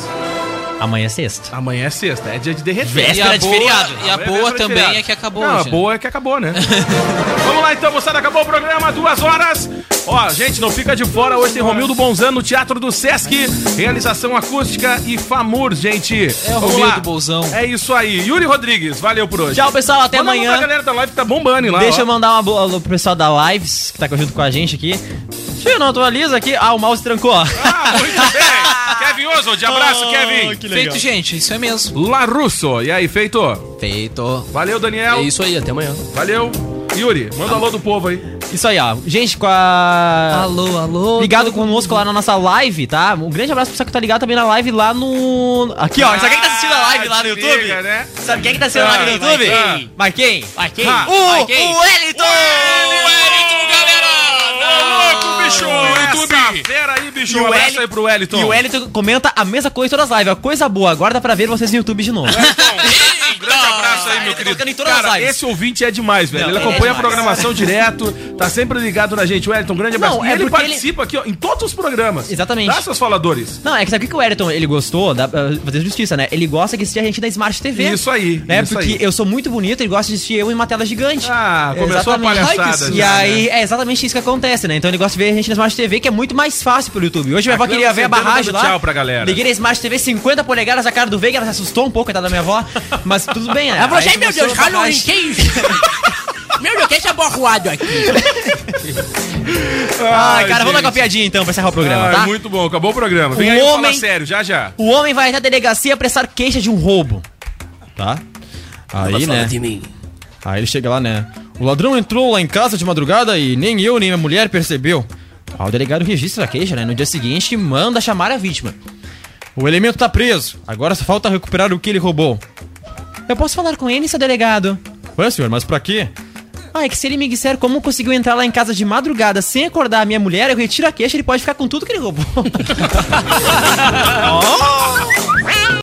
S3: Amanhã é sexta.
S2: Amanhã é sexta, é dia de derreter.
S3: Véspera
S4: a
S3: de
S4: boa-
S3: feriado.
S4: E a boa
S2: de
S4: também
S2: feriado.
S4: é que acabou
S2: Não,
S4: hoje.
S2: a boa é que acabou, né? *laughs* Vamos lá então, moçada, acabou o programa, duas horas. Ó, gente, não fica de fora, hoje tem Romildo Bonzan no Teatro do Sesc, realização acústica e FAMUR, gente.
S4: É o Romildo
S2: lá.
S4: Bolzão.
S2: É isso aí. Yuri Rodrigues, valeu por hoje.
S3: Tchau, pessoal. Até
S2: Manda
S3: amanhã.
S2: pra galera da live tá bombando lá.
S3: Deixa
S2: ó.
S3: eu mandar uma boa pro pessoal da Lives, que tá junto com a gente aqui. Tio, não atualiza aqui. Ah, o mouse trancou, ó.
S2: Ah, muito bem. *laughs* Kevin Oswald, abraço,
S3: Oh,
S2: Kevin.
S3: que legal.
S4: Feito, gente, isso é mesmo.
S2: La Russo, e aí, feito?
S9: Feito.
S2: Valeu, Daniel.
S5: É isso aí, até amanhã.
S2: Valeu. Yuri, manda um alô do povo aí.
S3: Isso aí, ó. Gente, com a.
S4: Alô, alô.
S3: Ligado conosco lá na nossa live, tá? Um grande abraço pro pessoal que tá ligado também na live lá no. Aqui, ó. Sabe quem que tá assistindo a live lá no
S2: Ah,
S3: YouTube?
S2: liga, né?
S3: Sabe quem que tá assistindo a live no
S2: Ah,
S3: YouTube?
S2: quem?
S3: Mas quem?
S2: Ah,
S3: O,
S12: Vai quem?
S3: o Wellington!
S2: Fera aí, bicho!
S3: E
S2: Um abraço
S3: Wellington-
S2: aí pro Wellington.
S3: E o Wellington comenta a mesma coisa todas as lives. Coisa boa, dá pra ver vocês no YouTube de novo.
S2: Um *laughs* grande abraço aí, meu
S3: Ele tá
S2: querido. Cara, esse ouvinte é demais, velho. Ele
S3: ele é
S2: acompanha a programação direto, tá sempre ligado na gente. Wellington, grande abraço.
S3: Não,
S2: e
S3: é
S2: ele participa aqui, ó, em todos os programas.
S3: Exatamente.
S2: Dá seus faladores.
S3: Não, é que sabe o que o Wellington ele gostou? Dá pra fazer justiça, né? Ele gosta que assistir a gente na Smart TV.
S2: Isso aí,
S3: Né?
S2: isso
S3: Porque
S2: aí.
S3: eu sou muito bonito, ele gosta de assistir eu em uma tela gigante.
S2: Ah, começou a
S3: Exatamente.
S2: palhaçada
S3: E
S2: já,
S3: aí,
S2: né?
S3: é exatamente isso que acontece, né? Então ele gosta de ver a gente na Smart TV, que é muito mais fácil pelo YouTube. Hoje minha avó
S2: Aqui
S3: queria
S2: é
S3: ver a barragem lá.
S2: tchau pra galera.
S3: Liguei na Smart TV 50 polegadas a cara do Veiga, ela se assustou um pouco, coitada da minha avó. *laughs* Mas tudo bem, né?
S12: Ela falou
S3: Aí
S12: assim, *laughs* meu Deus,
S3: a
S12: Halloween, que isso? meu Deus, que esse aborroado aqui? *laughs*
S3: Ai, cara, vamos dar uma piadinha então pra encerrar o programa,
S2: Ah,
S3: tá?
S2: Muito bom, acabou o programa. Vem
S3: O
S2: aí, fala
S3: homem-
S2: sério, já já.
S3: O homem vai até a delegacia prestar queixa de um roubo. Tá? Aí, né? Aí ele chega lá, né? O ladrão entrou lá em casa de madrugada e nem eu nem minha mulher percebeu. Aí o delegado registra a queixa, né? No dia seguinte, manda chamar a vítima. O elemento tá preso. Agora só falta recuperar o que ele roubou. Eu posso falar com ele, seu delegado? Ué, senhor, mas pra quê? Ah, é que se ele me disser como conseguiu entrar lá em casa de madrugada sem acordar a minha mulher, eu retiro a queixa e ele pode ficar com tudo que ele roubou. *laughs* *laughs* Oh!